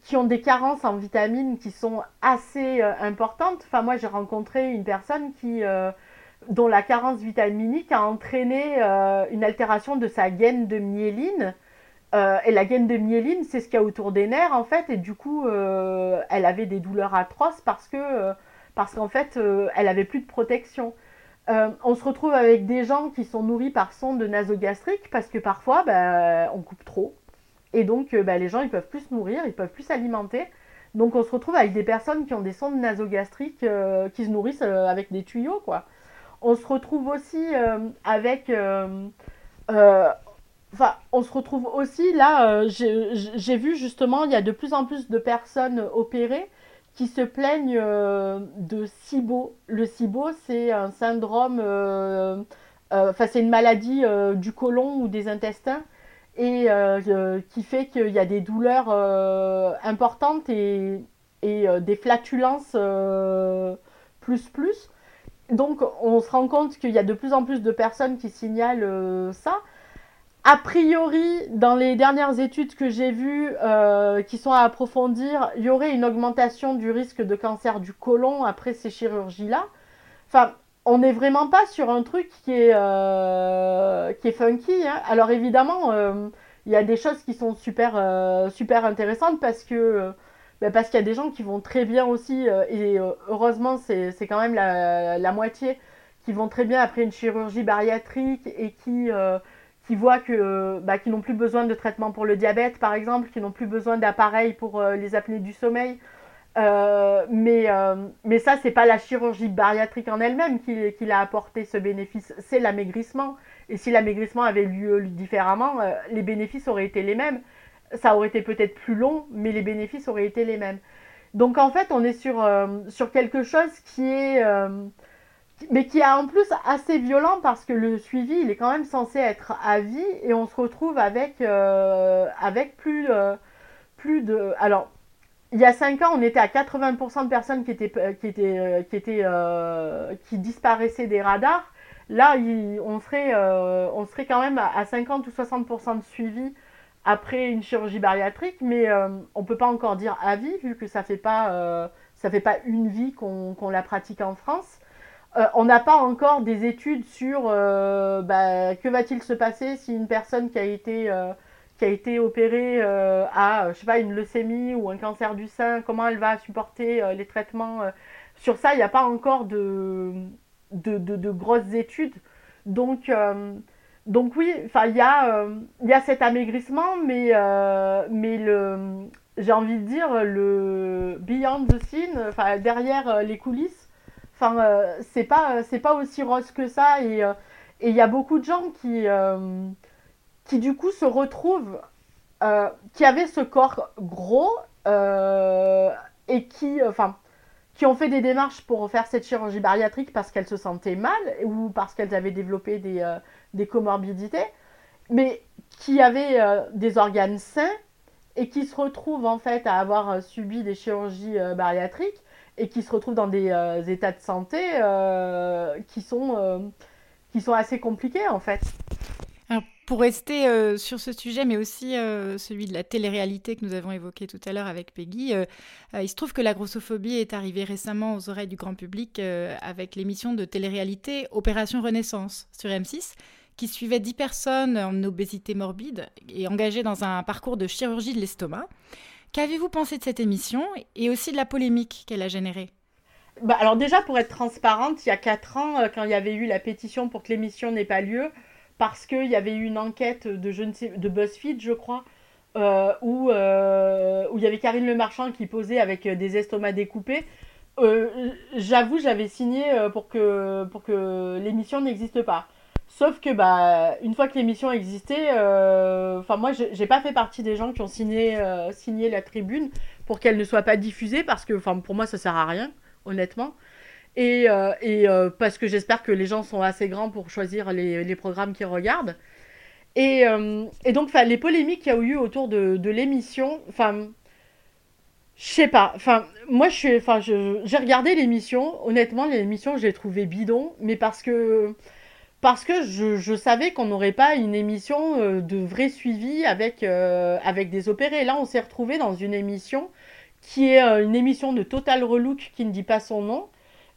qui ont des carences en vitamines qui sont assez importantes. Enfin, moi, j'ai rencontré une personne qui dont la carence vitaminique a entraîné euh, une altération de sa gaine de myéline et la gaine de myéline, c'est ce qu'il y a autour des nerfs, en fait, et du coup, elle avait des douleurs atroces parce que, parce qu'en fait, elle avait plus de protection. on se retrouve avec des gens qui sont nourris par sonde nasogastrique parce que parfois, bah, on coupe trop. Et donc, bah, les gens, ils peuvent plus se nourrir, ils peuvent plus s'alimenter. Donc on se retrouve avec des personnes qui ont des sondes nasogastriques euh, qui se nourrissent euh, avec des tuyaux, quoi. On se retrouve aussi euh, avec... Enfin, on se retrouve aussi, là, j'ai vu justement, il y a de plus en plus de personnes opérées qui se plaignent de SIBO. Le SIBO, c'est un syndrome... Enfin, c'est une maladie du côlon ou des intestins et euh, qui fait qu'il y a des douleurs euh, importantes et, euh, des flatulences plus plus. Donc on se rend compte qu'il y a de plus en plus de personnes qui signalent ça. A priori, dans les dernières études que j'ai vues qui sont à approfondir, il y aurait une augmentation du risque de cancer du côlon après ces chirurgies-là. Enfin, on n'est vraiment pas sur un truc qui est, euh, qui est funky. Hein. Alors évidemment, euh, il y a des choses qui sont super, euh, super intéressantes parce que bah, parce qu'il y a des gens qui vont très bien aussi, et heureusement c'est quand même la, moitié qui vont très bien après une chirurgie bariatrique et qui, qui voient que bah, qui n'ont plus besoin de traitement pour le diabète par exemple, qui n'ont plus besoin d'appareils pour les apnées du sommeil. Euh, mais, euh, mais ça, c'est pas la chirurgie bariatrique en elle-même qui, qui l'a apporté ce bénéfice, c'est l'amaigrissement. Et si l'amaigrissement avait lieu différemment, euh, les bénéfices auraient été les mêmes. Ça aurait été peut-être plus long, mais les bénéfices auraient été les mêmes. Donc en fait, on est sur, sur quelque chose qui est... mais qui est en plus assez violent parce que le suivi, il est quand même censé être à vie et on se retrouve avec, avec plus, plus de... Alors, il y a 5 ans, on était à 80% de personnes qui, étaient, euh, qui, étaient, euh, qui, étaient, euh, qui disparaissaient des radars. Là, on, serait, on serait quand même à 50 ou 60% de suivi après une chirurgie bariatrique, mais on ne peut pas encore dire à vie, vu que ça ne fait, pas, fait pas une vie qu'on la pratique en France. on n'a pas encore des études sur bah, que va-t-il se passer si une personne qui a été qui a été opérée euh, à, je sais pas, une leucémie ou un cancer du sein, comment elle va supporter euh, les traitements. Euh. Sur ça, il n'y a pas encore de, de, de, grosses études. Donc, donc oui, il y, a, y a cet amaigrissement, mais, mais le, j'ai envie de dire, le beyond the scene, derrière les coulisses, enfin, c'est pas, c'est pas aussi rose que ça. Et il y a beaucoup de gens qui qui du coup se retrouvent, euh, qui avaient ce corps gros euh, et qui, enfin, qui ont fait des démarches pour faire cette chirurgie bariatrique parce qu'elles se sentaient mal ou parce qu'elles avaient développé des, euh, des, comorbidités, mais qui avaient des organes sains et qui se retrouvent en fait à avoir subi des chirurgies bariatriques et qui se retrouvent dans des états de santé qui, sont, qui sont assez compliqués en fait. Pour rester euh, sur ce sujet, mais aussi euh, celui de la télé-réalité que nous avons évoqué tout à l'heure avec Peggy, euh, il se trouve que la grossophobie est arrivée récemment aux oreilles du grand public avec l'émission de télé-réalité Opération Renaissance sur M6, qui suivait 10 personnes en obésité morbide et engagées dans un parcours de chirurgie de l'estomac. Qu'avez-vous pensé de cette émission et aussi de la polémique qu'elle a générée? Bah alors déjà, pour être transparente, il y a 4 ans, quand il y avait eu la pétition pour que l'émission n'ait pas lieu, parce qu'il y avait eu une enquête de, je ne sais, de BuzzFeed, je crois, euh, où, euh, où il y avait Karine Le Marchand qui posait avec des estomacs découpés. Euh, j'avoue, j'avais signé pour que, pour que l'émission n'existe pas. Sauf que, bah, une fois que l'émission existait, enfin, moi, j'ai pas fait partie des gens qui ont signé, signé la tribune pour qu'elle ne soit pas diffusée parce que, enfin, pour moi, ça sert à rien, honnêtement. Et, euh, euh, parce que j'espère que les gens sont assez grands pour choisir les, programmes qu'ils regardent. Et, euh, donc, les polémiques qu'il y a eu autour de, l'émission, enfin, je sais pas. Enfin, moi, je enfin, j'ai regardé l'émission. Honnêtement, l'émission, j'ai trouvé bidon, mais parce que parce que je, savais qu'on n'aurait pas une émission de vrai suivi avec avec des opérés. Là, on s'est retrouvé dans une émission qui est une émission de Total Relook qui ne dit pas son nom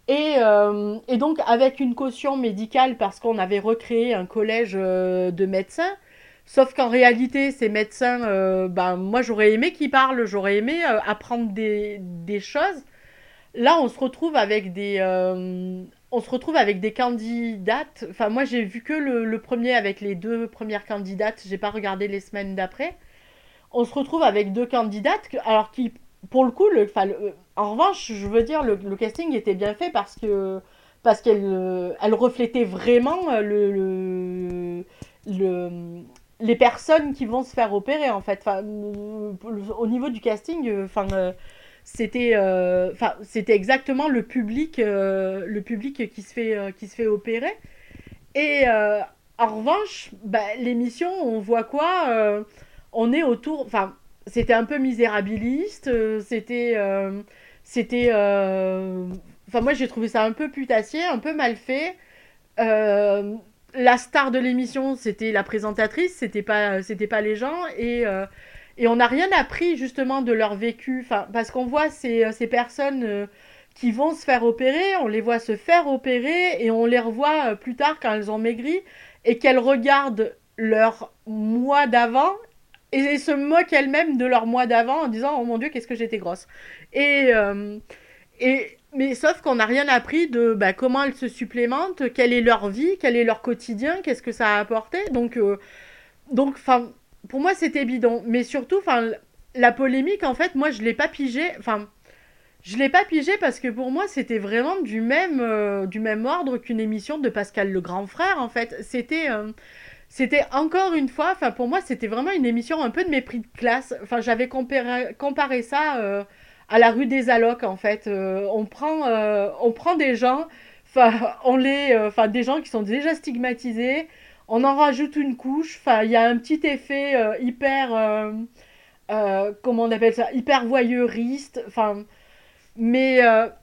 euh, et, donc avec une caution médicale parce qu'on avait recréé un collège euh, de médecins. Sauf qu'en réalité, ces médecins, ben, moi j'aurais aimé qu'ils parlent, j'aurais aimé apprendre des, choses. Là, on se retrouve avec des, on se retrouve avec des candidates. Enfin, moi, j'ai vu que le, premier avec les deux premières candidates. J'ai pas regardé les semaines d'après. On se retrouve avec deux candidates, alors qui, pour le coup, le, en revanche, je veux dire, le, casting était bien fait parce que parce qu'elle elle reflétait vraiment le, le, les personnes qui vont se faire opérer en fait. Au niveau du casting, enfin c'était euh, enfin c'était exactement le public euh, le public qui se fait euh, qui se fait opérer. Et en revanche bah, l'émission on voit quoi on est autour enfin c'était un peu misérabiliste c'était c'était enfin moi j'ai trouvé ça un peu putassier un peu mal fait. La star de l'émission c'était la présentatrice c'était pas c'était pas les gens. Et et on n'a rien appris justement de leur vécu, parce qu'on voit ces, euh, ces personnes euh, qui vont se faire opérer, on les voit se faire opérer et on les revoit euh, plus tard quand elles ont maigri et qu'elles regardent leur mois d'avant et, se moquent elles-mêmes de leur mois d'avant en disant oh mon dieu qu'est-ce que j'étais grosse et, et mais sauf qu'on n'a rien appris de bah, comment elles se supplémentent quelle est leur vie quel est leur quotidien qu'est-ce que ça a apporté. Donc donc enfin pour moi, c'était bidon. Mais surtout, enfin, la polémique, en fait, moi, je l'ai pas pigé. Enfin, je l'ai pas pigé parce que pour moi, c'était vraiment du même, euh, du même ordre qu'une émission de Pascal le Grand Frère, en fait. C'était. Euh, c'était encore une fois, enfin pour moi c'était vraiment une émission un peu de mépris de classe. Enfin j'avais comparé, ça euh, à la rue des Allocs en fait. on prend, on prend des gens, enfin on les, enfin des gens qui sont déjà stigmatisés, on en rajoute une couche. Enfin, il y a un petit effet euh, hyper, euh, euh, comment on appelle ça, hyper voyeuriste. Enfin, mais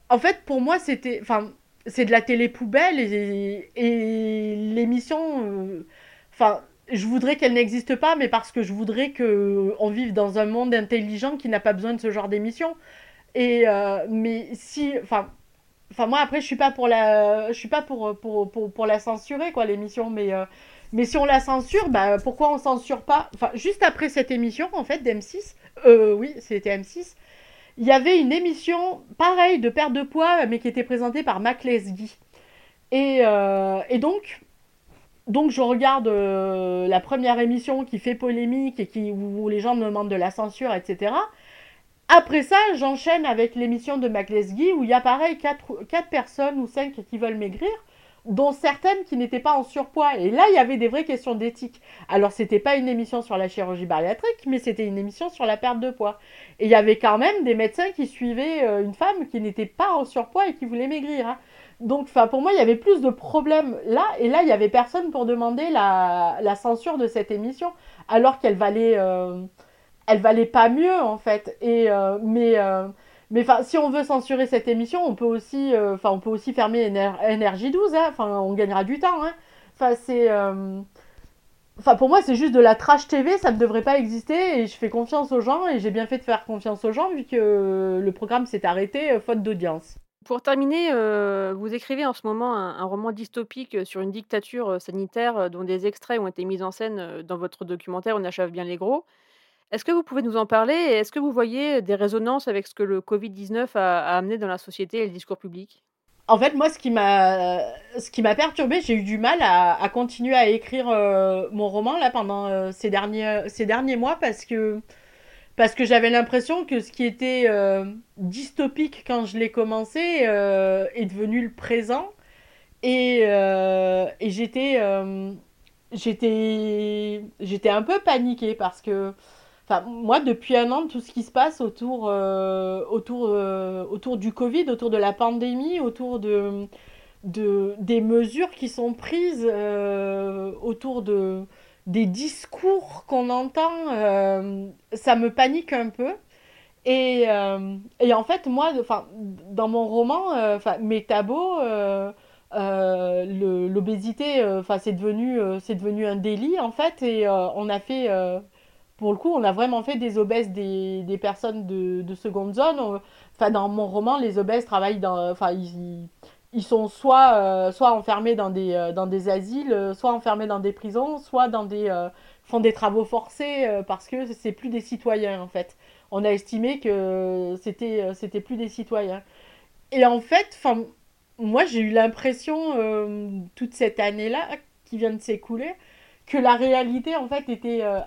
en fait, pour moi, c'était, enfin, c'est de la télé poubelle et, l'émission, enfin. je voudrais qu'elle n'existe pas, mais parce que je voudrais qu'on vive dans un monde intelligent qui n'a pas besoin de ce genre d'émission. Et mais si, enfin, enfin moi après je suis pas pour la, je suis pas pour pour, pour, pour la censurer quoi l'émission, mais mais si on la censure, bah, pourquoi on censure pas? Enfin, juste après cette émission, en fait, d'M6, euh, oui, c'était M6, il y avait une émission, pareille, de perte de poids, mais qui était présentée par Mac Lesguy. Et, euh, et donc, donc, je regarde euh, la première émission qui fait polémique et qui, où les gens me demandent de la censure, etc. Après ça, j'enchaîne avec l'émission de Mac Lesguy où il y a pareil 4, 4 personnes ou 5 qui veulent maigrir dont certaines qui n'étaient pas en surpoids. Et là, il y avait des vraies questions d'éthique. Alors, c'était pas une émission sur la chirurgie bariatrique, mais c'était une émission sur la perte de poids. Et il y avait quand même des médecins qui suivaient euh, une femme qui n'était pas en surpoids et qui voulait maigrir. Hein. Donc, pour moi, il y avait plus de problèmes là. Et là, il y avait personne pour demander la, censure de cette émission, alors qu'elle valait, euh, elle valait pas mieux en fait. Et euh, mais mais si on veut censurer cette émission, on peut aussi, euh, enfin, on peut aussi fermer NRJ 12. Hein. Enfin, on gagnera du temps. Hein. Enfin, c'est, euh, enfin, pour moi, c'est juste de la trash TV. Ça ne devrait pas exister. Et je fais confiance aux gens. Et j'ai bien fait de faire confiance aux gens vu que le programme s'est arrêté euh, faute d'audience. Pour terminer, vous écrivez en ce moment un, roman dystopique sur une dictature sanitaire dont des extraits ont été mis en scène dans votre documentaire On achève bien les gros. Est-ce que vous pouvez nous en parler? Est-ce que vous voyez des résonances avec ce que le Covid-19 a, amené dans la société et le discours public? En fait, moi, ce qui m'a, ce perturbé, j'ai eu du mal à, continuer à écrire euh, mon roman là pendant euh, ces, derniers, ces derniers mois parce que, parce que j'avais l'impression que ce qui était euh, dystopique quand je l'ai commencé est devenu le présent. Et, et j'étais, j'étais, j'étais un peu paniquée parce que Moi, depuis un an, tout ce qui se passe autour, euh, autour, euh, autour du Covid, autour de la pandémie, autour de, de des mesures qui sont prises, euh, autour de, des discours qu'on entend, ça me panique un peu. Et, et en fait, moi, dans mon roman, enfin, Métabo, l'obésité, enfin, c'est devenu, c'est devenu un délit, en fait, et on a fait pour le coup, on a vraiment fait des obèses des, personnes de, de, seconde zone. Enfin, dans mon roman, les obèses travaillent dans. Enfin, ils, ils sont soit, euh, soit enfermés dans des, euh, dans des asiles, soit enfermés dans des prisons, soit dans des font des travaux forcés parce que c'est plus des citoyens en fait. On a estimé que c'était c'était plus des citoyens. Et en fait, moi j'ai eu l'impression toute cette année-là qui vient de s'écouler que la réalité en fait était euh,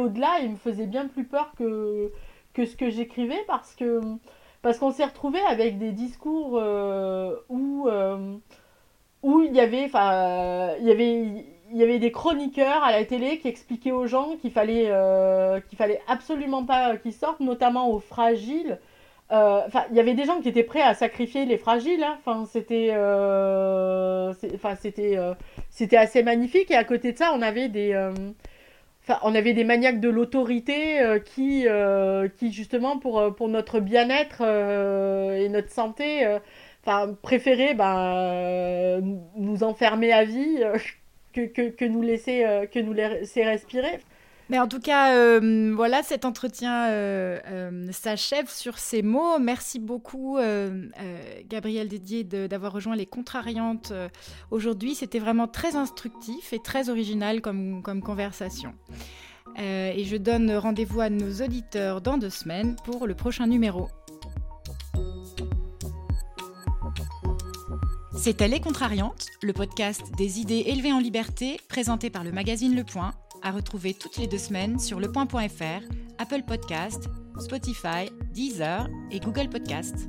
au-delà et me faisait bien plus peur que, ce que j'écrivais parce que parce qu'on s'est retrouvé avec des discours euh, où euh, où il y avait il y avait il y avait des chroniqueurs à la télé qui expliquaient aux gens qu'il fallait qu'il fallait absolument pas qu'ils sortent notamment aux fragiles euh, enfin, il y avait des gens qui étaient prêts à sacrifier les fragiles. Hein. Enfin, c'était, euh, enfin, c'était, euh, c'était assez magnifique. Et à côté de ça, on avait des, enfin, on avait des maniaques de l'autorité qui, qui justement pour pour notre bien-être et notre santé, enfin, préféraient ben, nous enfermer à vie que, que, nous laisser que nous laisser respirer. Mais en tout cas, euh, voilà, cet entretien euh, euh, s'achève sur ces mots. Merci beaucoup, Gabriel Dédier, d'avoir rejoint les Contrariantes aujourd'hui. C'était vraiment très instructif et très original comme, comme conversation. et je donne rendez-vous à nos auditeurs dans deux semaines pour le prochain numéro. C'était Les Contrariantes, le podcast des idées élevées en liberté présenté par le magazine Le Point à retrouver toutes les deux semaines sur lepoint.fr, Apple Podcast, Spotify, Deezer et Google Podcast.